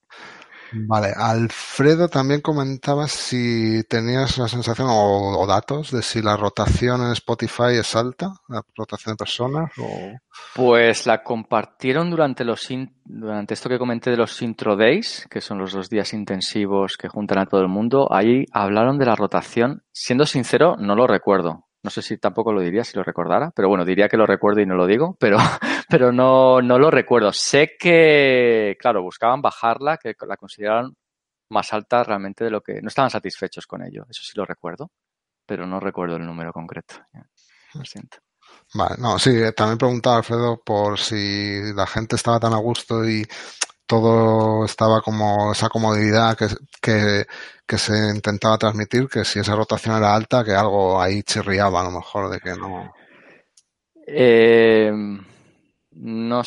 Vale, Alfredo también comentaba si tenías la sensación o, datos de si la rotación en Spotify es alta, la rotación de personas. O... Pues la compartieron durante los durante esto que comenté de los intro days, que son los dos días intensivos que juntan a todo el mundo. Ahí hablaron de la rotación. Siendo sincero, no lo recuerdo. No sé si tampoco lo diría si lo recordara, pero bueno, diría que lo recuerdo y no lo digo, pero, pero no, no lo recuerdo. Sé que, claro, buscaban bajarla, que la consideraron más alta realmente de lo que... No estaban satisfechos con ello, eso sí lo recuerdo, pero no recuerdo el número concreto. Lo siento. Vale, no, sí, también preguntaba Alfredo por si la gente estaba tan a gusto y todo estaba como esa comodidad que, que, que, se intentaba transmitir, que si esa rotación era alta, que algo ahí chirriaba a lo mejor de que no. Eh, no,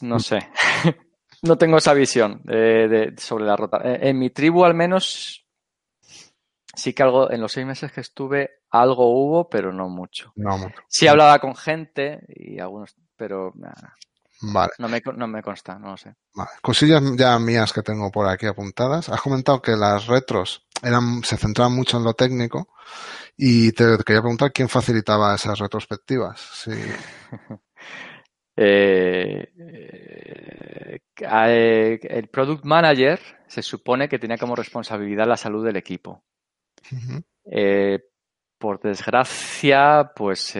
no sé. no tengo esa visión de, sobre la rotación. Eh, en mi tribu al menos sí que algo, en los seis meses que estuve, algo hubo, pero no mucho. No mucho. Sí hablaba con gente y algunos, pero nada, Vale. No me, no me consta, no lo sé. Cosillas ya mías que tengo por aquí apuntadas. Has comentado que las retros eran, se centraban mucho en lo técnico y te, quería preguntar quién facilitaba esas retrospectivas. Sí. Eh, eh, eh, el product manager se supone que tenía como responsabilidad la salud del equipo. por desgracia, pues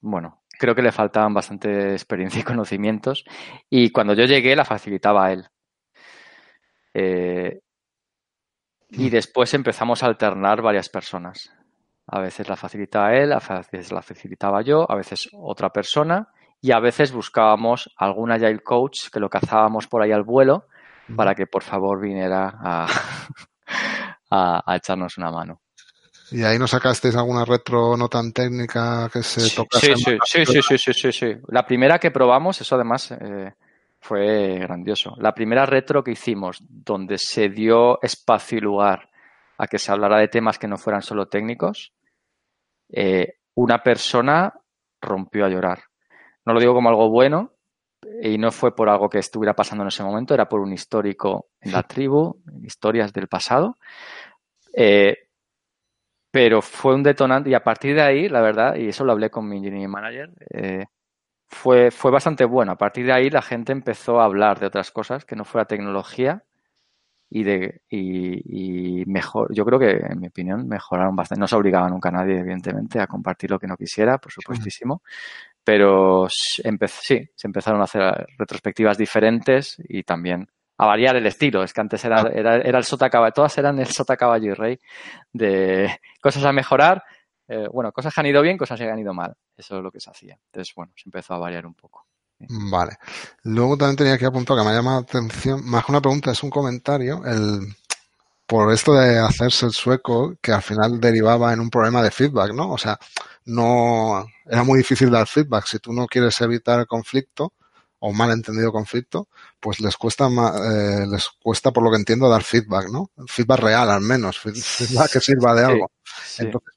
bueno, creo que le faltaban bastante experiencia y conocimientos y cuando yo llegué la facilitaba a él. Eh, y mm. después empezamos a alternar varias personas. A veces la facilitaba él, a veces la facilitaba yo, a veces otra persona y a veces buscábamos algún agile coach que lo cazábamos por ahí al vuelo para que por favor viniera a, a echarnos una mano. ¿Y ahí no sacasteis alguna retro no tan técnica que se tocase? Sí, sí, sí, sí, sí, sí, sí, La primera que probamos, eso además eh, fue grandioso. La primera retro que hicimos, donde se dio espacio y lugar a que se hablara de temas que no fueran solo técnicos, eh, una persona rompió a llorar. No lo digo como algo bueno, y no fue por algo que estuviera pasando en ese momento, era por un histórico en la tribu, historias del pasado. Eh, pero fue un detonante y a partir de ahí, la verdad, y eso lo hablé con mi engineering manager, eh, fue, fue bastante bueno. A partir de ahí la gente empezó a hablar de otras cosas que no fuera tecnología y de y, mejor yo creo que en mi opinión mejoraron bastante no se obligaba nunca a nadie evidentemente a compartir lo que no quisiera por supuestísimo pero sí se empezaron a hacer retrospectivas diferentes y también a variar el estilo. Es que antes era, ah. era, era el sota caballo, todas eran el sota caballo y rey de cosas a mejorar. Eh, bueno, cosas que han ido bien, cosas que han ido mal. Eso es lo que se hacía. Entonces, bueno, se empezó a variar un poco. Vale. Luego también tenía que apuntar que me ha llamado la atención, más que una pregunta, es un comentario, el, por esto de hacerse el sueco, que al final derivaba en un problema de feedback, ¿no? O sea, no, era muy difícil dar feedback. Si tú no quieres evitar el conflicto, o mal entendido conflicto, pues les cuesta eh, les cuesta por lo que entiendo dar feedback, ¿no? Feedback real al menos, feedback que sirva de algo. Entonces,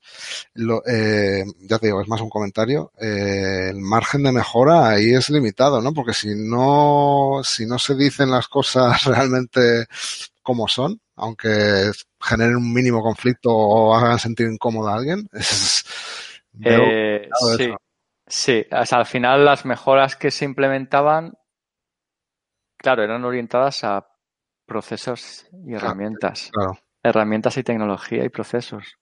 lo, eh, ya te digo, es más un comentario. Eh, el margen de mejora ahí es limitado, ¿no? Porque si no, si no se dicen las cosas realmente como son, aunque generen un mínimo conflicto o hagan sentir incómodo a alguien, es, eh, sí. Sí, al final las mejoras que se implementaban, claro, eran orientadas a procesos y herramientas. Herramientas y tecnología y procesos.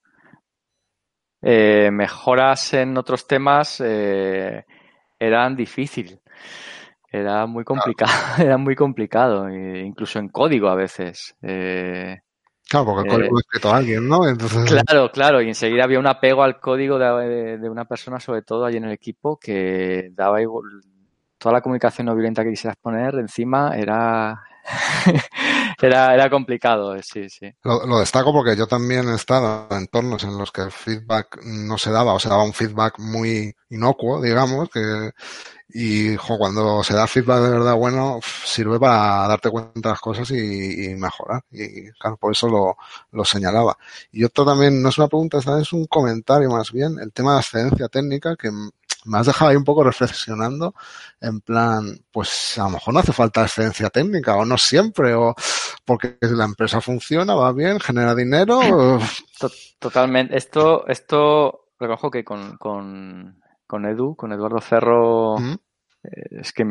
Eh, mejoras en otros temas eh, eran difícil. Era muy complicado, era muy complicado, incluso en código a veces. Eh, Claro, porque el código lo ha escrito alguien, ¿no? Claro, claro, y enseguida había un apego al código de, una persona, sobre todo allí en el equipo, que daba igual, toda la comunicación no violenta que quisieras poner encima era, era, era complicado, sí, sí. Lo, destaco porque yo también he estado en entornos en los que el feedback no se daba, o se daba un feedback muy inocuo, digamos, que Y cuando se da feedback de verdad bueno, sirve para darte cuenta de las cosas y, mejorar. Y claro, por eso lo, lo, señalaba. Y otro también, no es una pregunta, es un comentario más bien, el tema de excedencia técnica, que me has dejado ahí un poco reflexionando en plan, pues a lo mejor no hace falta excedencia técnica o no siempre, o porque la empresa funciona, va bien, genera dinero. Totalmente. Esto, esto recojo que con, con, con Edu, con Eduardo Ferro, eh, es que,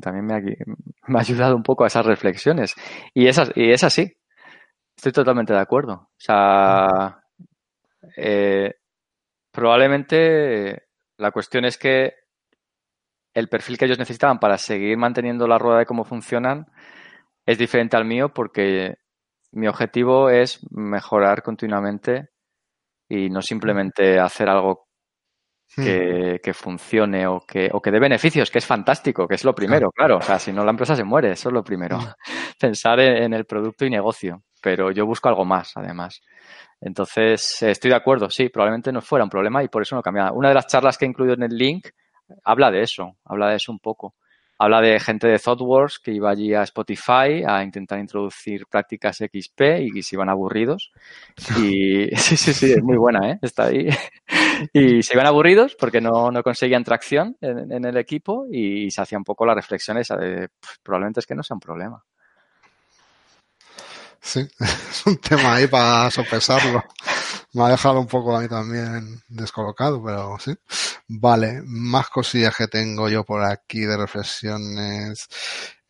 también me ha, me ha, ayudado un poco a esas reflexiones. Y es, y es así. Estoy totalmente de acuerdo. O sea, eh, probablemente la cuestión es que el perfil que ellos necesitaban para seguir manteniendo la rueda de cómo funcionan es diferente al mío porque mi objetivo es mejorar continuamente y no simplemente hacer algo Hmm. que, funcione o que, o que dé beneficios, que es fantástico, que es lo primero, claro. O sea, si no la empresa se muere, eso es lo primero. Hmm. Pensar en, el producto y negocio. Pero yo busco algo más, además. Entonces, estoy de acuerdo, sí, probablemente no fuera un problema y por eso no cambiaba. Una de las charlas que he incluido en el link habla de eso, habla de eso un poco habla de gente de ThoughtWorks que iba allí a Spotify a intentar introducir prácticas XP y, se iban aburridos. Y sí, sí, sí, es muy buena, ¿eh? Está ahí. Y se iban aburridos porque no, no conseguían tracción en, el equipo y se hacía un poco la reflexión esa de probablemente es que no sea un problema. Sí, es un tema ahí para sopesarlo. Me ha dejado un poco a mí también descolocado, pero sí. Vale, más cosillas que tengo yo por aquí de reflexiones.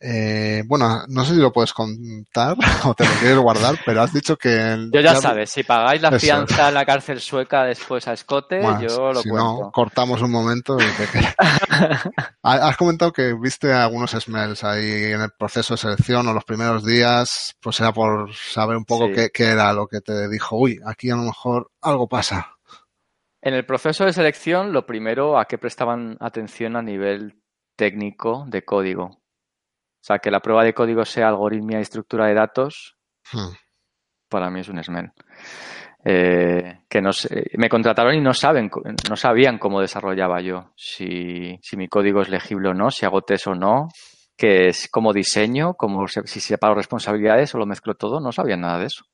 Eh, bueno, no sé si lo puedes contar o te lo quieres guardar, pero has dicho que... Yo ya, sabes, si pagáis la fianza en la cárcel sueca después a escote, yo lo si no, cortamos un momento y te... Has comentado que viste algunos smells ahí en el proceso de selección o los primeros días, pues era por saber un poco qué, qué era lo que te dijo, uy, aquí a lo mejor algo pasa. En el proceso de selección, lo primero a qué prestaban atención a nivel técnico de código. O sea, que la prueba de código sea algoritmia y estructura de datos, hmm. para mí es un smell. Eh, que no me contrataron y no saben, no sabían cómo desarrollaba yo, si, si mi código es legible o no, si hago test o no, que es como diseño, como si separo responsabilidades o lo mezclo todo, no sabían nada de eso.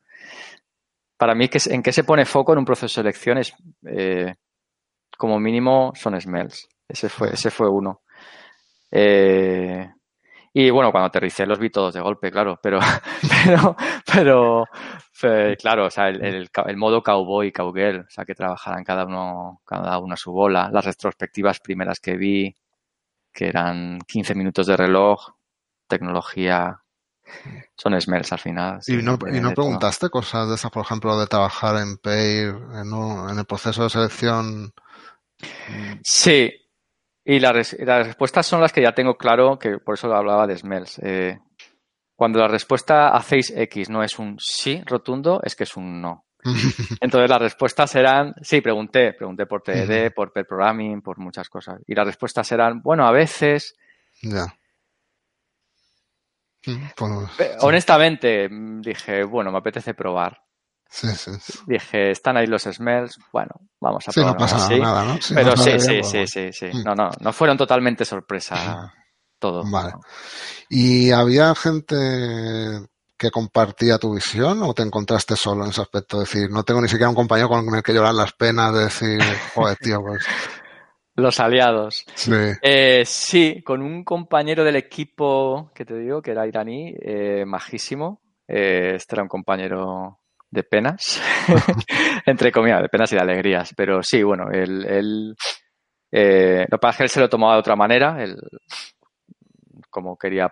Para mí, ¿en qué se pone foco en un proceso de elección? Es, eh, como mínimo son smells. Ese fue, ese fue uno. Eh, y bueno, cuando aterricé los vi todos de golpe, claro, pero, pero, pero, claro, o sea, el, el, modo cowboy, cowgirl, o sea, que trabajaran cada uno, cada uno a su bola, las retrospectivas primeras que vi, que eran 15 minutos de reloj, tecnología, son smells al final. ¿Y no, ¿y no preguntaste cosas de esas, por ejemplo, de trabajar en Pay, en, en el proceso de selección? Sí, y las, respuestas son las que ya tengo claro, que por eso hablaba de Smells. Eh, cuando la respuesta hacéis X no es un sí rotundo, es que es un no. Entonces las respuestas eran, sí, pregunté, pregunté por TDD, por per programming, por muchas cosas. Y las respuestas eran, bueno, a veces. Ya. Pues, honestamente, dije, bueno, me apetece probar. Sí, sí, Dije, están ahí los smells, bueno, vamos a probar. no pasa nada, ¿no? Pero sí, sí, sí, sí, sí, mm. No, no, no fueron totalmente sorpresa todo. Vale. ¿Y había gente que compartía tu visión o te encontraste solo en ese aspecto? Es decir, no tengo ni siquiera un compañero con el que llorar las penas de decir, joder, tío, pues... Los aliados. Sí. Eh, sí, con un compañero del equipo que te digo, que era iraní, eh, majísimo. Eh, este era un compañero de penas, entre comillas, de penas y de alegrías. Pero sí, bueno, él, eh, lo que pasa es que él se lo tomaba de otra manera, él, como quería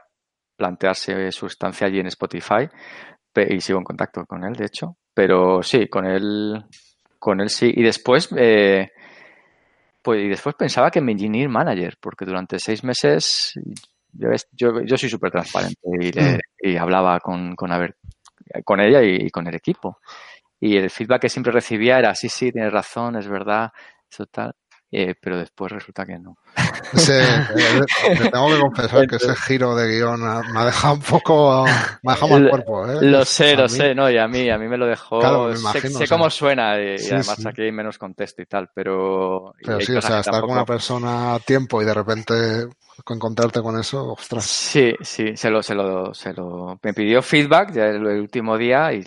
plantearse su estancia allí en Spotify, y sigo en contacto con él, de hecho. Pero sí, con él, con él sí. Y después, eh, pues, y después pensaba que mi engineer manager, porque durante seis meses yo, yo, soy súper transparente y, mm. y, hablaba con, con a ver con ella y, con el equipo. Y el feedback que siempre recibía era, sí, sí, tienes razón, es verdad, eso tal. Eh, pero después resulta que no. Ese, te tengo que confesar que ese giro de guion me ha dejado un poco, me ha dejado mal cuerpo. ¿eh? Lo sé, lo sé, no, y a mí, a mí me lo dejó, sé, cómo suena y, además aquí hay menos contexto y tal, pero... Pero sí, o sea, estar con una persona a tiempo y de repente encontrarte con eso, ostras. Sí, sí, se lo, se lo, se lo, me pidió feedback el, último día y,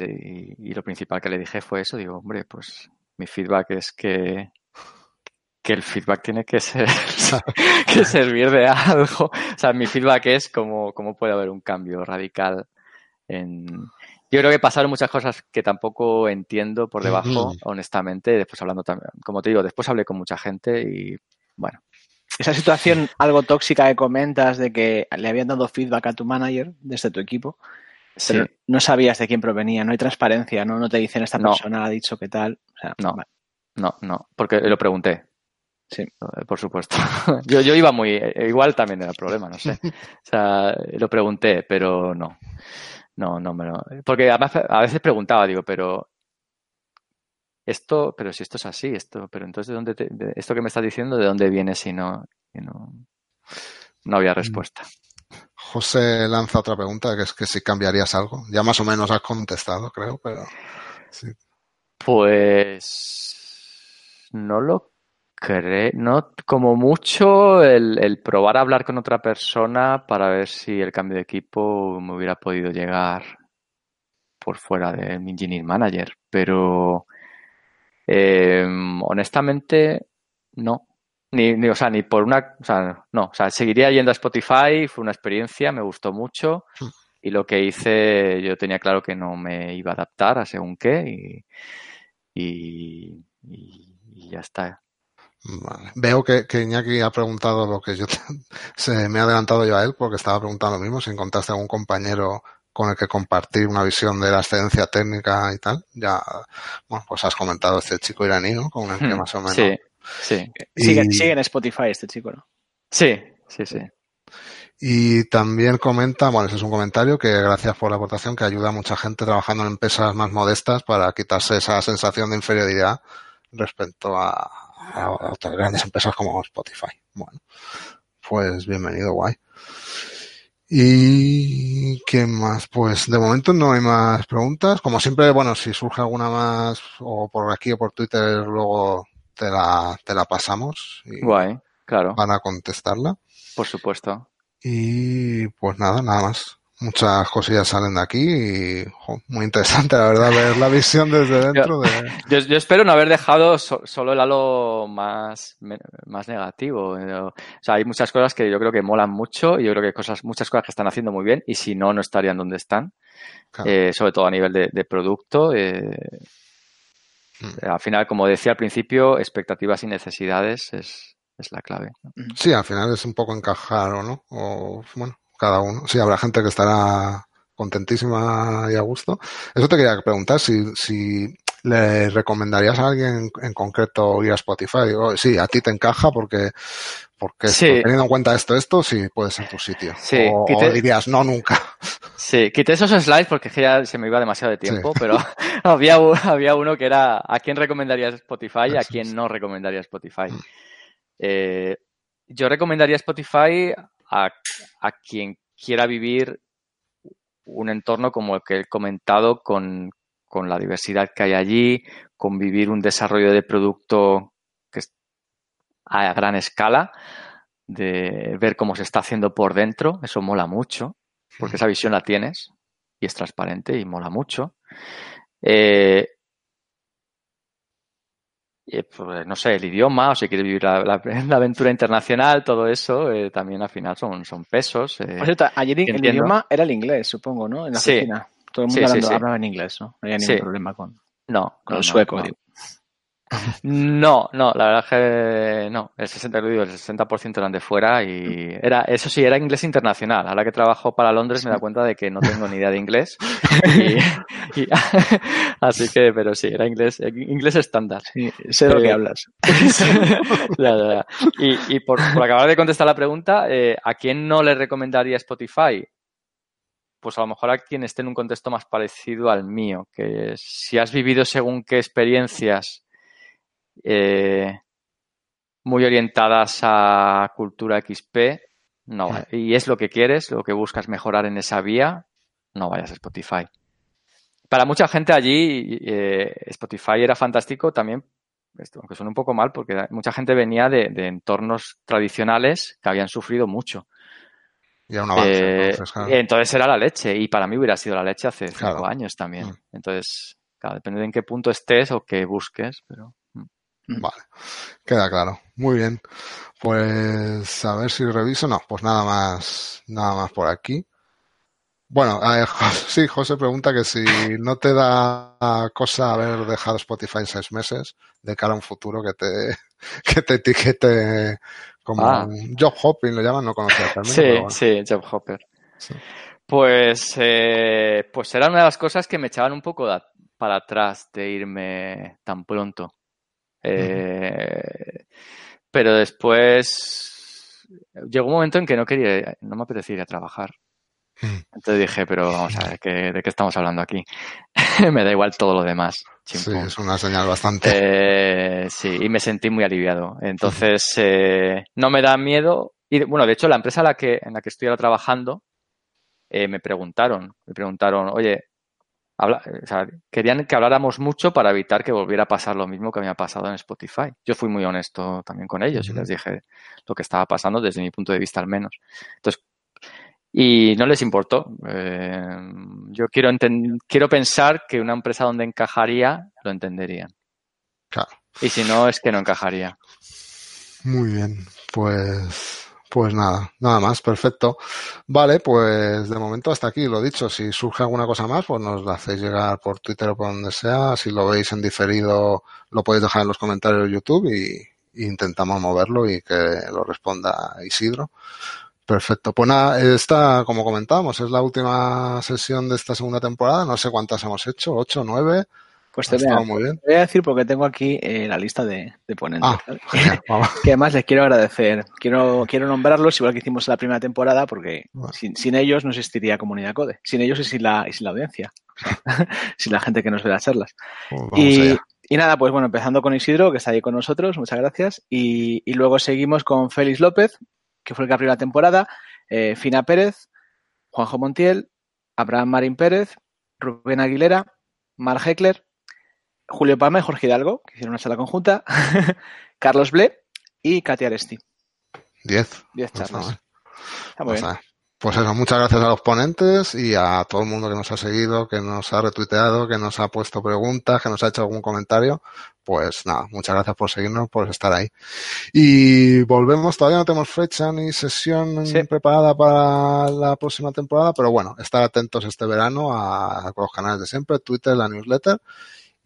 y, lo principal que le dije fue eso. Digo, hombre, pues mi feedback es que, que el feedback tiene que ser, que servir de algo. O sea, mi feedback es cómo, cómo puede haber un cambio radical en, yo creo que pasaron muchas cosas que tampoco entiendo por debajo, honestamente. Después hablando también, como te digo, después hablé con mucha gente y bueno. Esa situación algo tóxica que comentas de que le habían dado feedback a tu manager desde tu equipo, pero no sabías de quién provenía, no hay transparencia, no, no te dicen esta persona ha dicho qué tal. no, no, no, porque lo pregunté. Sí, eh, por supuesto. yo, yo iba muy, eh, igual también era el problema, no sé. O sea, lo pregunté, pero no. No, no me lo. Porque además a veces preguntaba, digo, pero esto, pero si esto es así, esto, pero entonces de dónde de, esto que me estás diciendo, ¿de dónde viene si no, no, no había mm. respuesta? José lanza otra pregunta, que es que si cambiarías algo. Ya más o menos has contestado, creo, pero sí. Pues no lo no, como mucho el, probar a hablar con otra persona para ver si el cambio de equipo me hubiera podido llegar por fuera de mi engineering manager. Pero em, honestamente, no. Ni, ni, o sea, ni por una, o sea, no, o sea, seguiría yendo a Spotify, fue una experiencia, me gustó mucho hmm. y lo que hice, yo tenía claro que no me iba a adaptar a según qué y, y ya está. Veo que, que, Iñaki ha preguntado lo que yo se me ha adelantado yo a él porque estaba preguntando lo mismo, si encontraste algún compañero con el que compartir una visión de la excedencia técnica y tal. Ya, bueno, pues has comentado este chico iraní, ¿no? Con el que hmm, más o menos. Sí, sí. Sigue, en Spotify este chico, ¿no? Sí, sí, sí. Y también comenta, bueno, ese es un comentario que gracias por la aportación que ayuda a mucha gente trabajando en empresas más modestas para quitarse esa sensación de inferioridad respecto a, a, otras grandes empresas como Spotify. Bueno, pues bienvenido, guay. ¿Y qué más? Pues de momento no hay más preguntas. Como siempre, bueno, si surge alguna más o por aquí o por Twitter, luego te la, te la pasamos. Y Guay, claro. Van a contestarla. Por supuesto. Y pues nada, nada más muchas cosillas salen de aquí y muy interesante, la verdad, ver la visión desde dentro. Yo, yo, espero no haber dejado solo el halo más, más negativo. O sea, hay muchas cosas que yo creo que molan mucho y yo creo que cosas, muchas cosas que están haciendo muy bien y si no, no estarían donde están. Eh, sobre todo a nivel de, producto. Eh, mm. Al final, como decía al principio, expectativas y necesidades es, es la clave. Sí, al final es un poco encajar o no. O, bueno, cada uno. Sí, habrá gente que estará contentísima y a gusto. Eso te quería preguntar, si, si le recomendarías a alguien en concreto ir a Spotify. O, sí, a ti te encaja porque, porque teniendo en cuenta esto, esto, sí puede ser tu sitio. Sí, o, dirías, no, nunca. Sí, quité esos slides porque ya se me iba demasiado de tiempo, pero había, había uno que era a quién recomendaría Spotify y a quién no recomendaría Spotify. Eh, yo recomendaría Spotify a, quien quiera vivir un entorno como el que he comentado con, la diversidad que hay allí, con vivir un desarrollo de producto que es a gran escala, de ver cómo se está haciendo por dentro, eso mola mucho, porque esa visión la tienes y es transparente y mola mucho. Eh, pues, no sé, el idioma, o si quieres vivir la, aventura internacional, todo eso, eh, también al final son, son pesos. Eh, ayer el idioma era el inglés, supongo, ¿no? En la oficina. Todo el mundo hablaba en inglés, ¿no? No había ningún problema con, no, con el sueco, digo. No, no, la verdad es que no. El 60, el 60% eran de fuera y era, eso sí, era inglés internacional. Ahora que trabajo para Londres me da cuenta de que no tengo ni idea de inglés. así que, pero sí, era inglés, inglés estándar. sé de lo que eh, hablas. Y, por, acabar de contestar la pregunta, eh, ¿a quién no le recomendaría Spotify? pues a lo mejor a quien esté en un contexto más parecido al mío, que si has vivido según qué experiencias eh, muy orientadas a cultura XP, no. Y es lo que quieres, lo que buscas mejorar en esa vía, no vayas a Spotify. Para mucha gente allí, eh, Spotify era fantástico también esto, aunque suena un poco mal, porque mucha gente venía de, entornos tradicionales que habían sufrido mucho. Y era un avance, entonces, entonces, era la leche, y para mí hubiera sido la leche hace cinco años también. Mm. Entonces, claro, depende de en qué punto estés o qué busques, pero. Vale, queda claro. Muy bien. Pues a ver si reviso. No, pues nada más, nada más por aquí. Bueno, sí, José pregunta que si no te da cosa haber dejado Spotify seis meses de cara a un futuro que te, que te etiquete como ah. job hopping, lo llaman, no conocía el término. Sí, sí, job hopper. Pues, eh, pues era una de las cosas que me echaban un poco para atrás de irme tan pronto. Eh, pero después llegó un momento en que no quería, no me apetecía ir a trabajar. Hmm. Entonces dije, pero vamos a ver, ¿de qué estamos hablando aquí? me da igual todo lo demás. Sí, es una señal bastante. Eh, sí, y me sentí muy aliviado. Entonces, eh, no me da miedo. Y bueno, de hecho, la empresa en la que, en la que estoy ahora trabajando, eh, me preguntaron, me preguntaron, oye, querían que habláramos mucho para evitar que volviera a pasar lo mismo que había pasado en Spotify. Yo fui muy honesto también con ellos y les dije lo que estaba pasando desde mi punto de vista al menos. Entonces, y no les importó. Eh, yo quiero, quiero pensar que una empresa donde encajaría lo entenderían. Claro. Y si no, es que no encajaría. Muy bien, pues pues nada, nada más, perfecto. Vale, pues de momento hasta aquí, lo dicho, si surge alguna cosa más, pues nos la hacéis llegar por Twitter o por donde sea, si lo veis en diferido, lo podéis dejar en los comentarios de YouTube y, intentamos moverlo y que lo responda Isidro. Perfecto. Pues nada, esta, como comentábamos, es la última sesión de esta segunda temporada. No sé cuántas hemos hecho, ocho, nueve. Pues te voy, a, muy bien. voy a decir porque tengo aquí eh, la lista de, ponentes. Ah, que además les quiero agradecer. Quiero, quiero nombrarlos igual que hicimos en la primera temporada porque sin, ellos no existiría Comunidad Code. Sin ellos y sin la, y sin la audiencia. sin la gente que nos ve las charlas. Pues y, y, nada, pues bueno, empezando con Isidro, que está ahí con nosotros. Muchas gracias. Y, y luego seguimos con Félix López, que fue el que abrió la temporada, eh, Fina Pérez, Juanjo Montiel, Abraham Marín Pérez, Rubén Aguilera, Mar Heckler, Julio Palma y Jorge Hidalgo, que hicieron una sala conjunta, Carlos Ble y Katia Aresti. Diez. Diez charlas. Está muy bien. Pues eso, muchas gracias a los ponentes y a todo el mundo que nos ha seguido, que nos ha retuiteado, que nos ha puesto preguntas, que nos ha hecho algún comentario. Pues nada, muchas gracias por seguirnos, por estar ahí. Y volvemos, todavía no tenemos fecha ni sesión preparada para la próxima temporada, pero bueno, estar atentos este verano a, los canales de siempre, Twitter, la newsletter,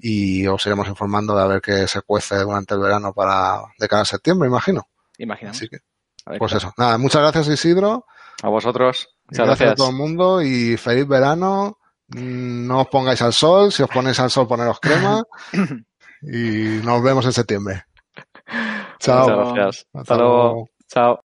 y os iremos informando de a ver qué se cuece durante el verano para de cara a septiembre, imagino. Imaginamos. Así que, pues eso. Nada, muchas gracias Isidro. A vosotros. Muchas gracias. a todo el mundo y feliz verano. No os pongáis al sol. Si os ponéis al sol, poneros crema. y nos vemos en septiembre. Chao. Muchas gracias. Hasta, luego. Chao.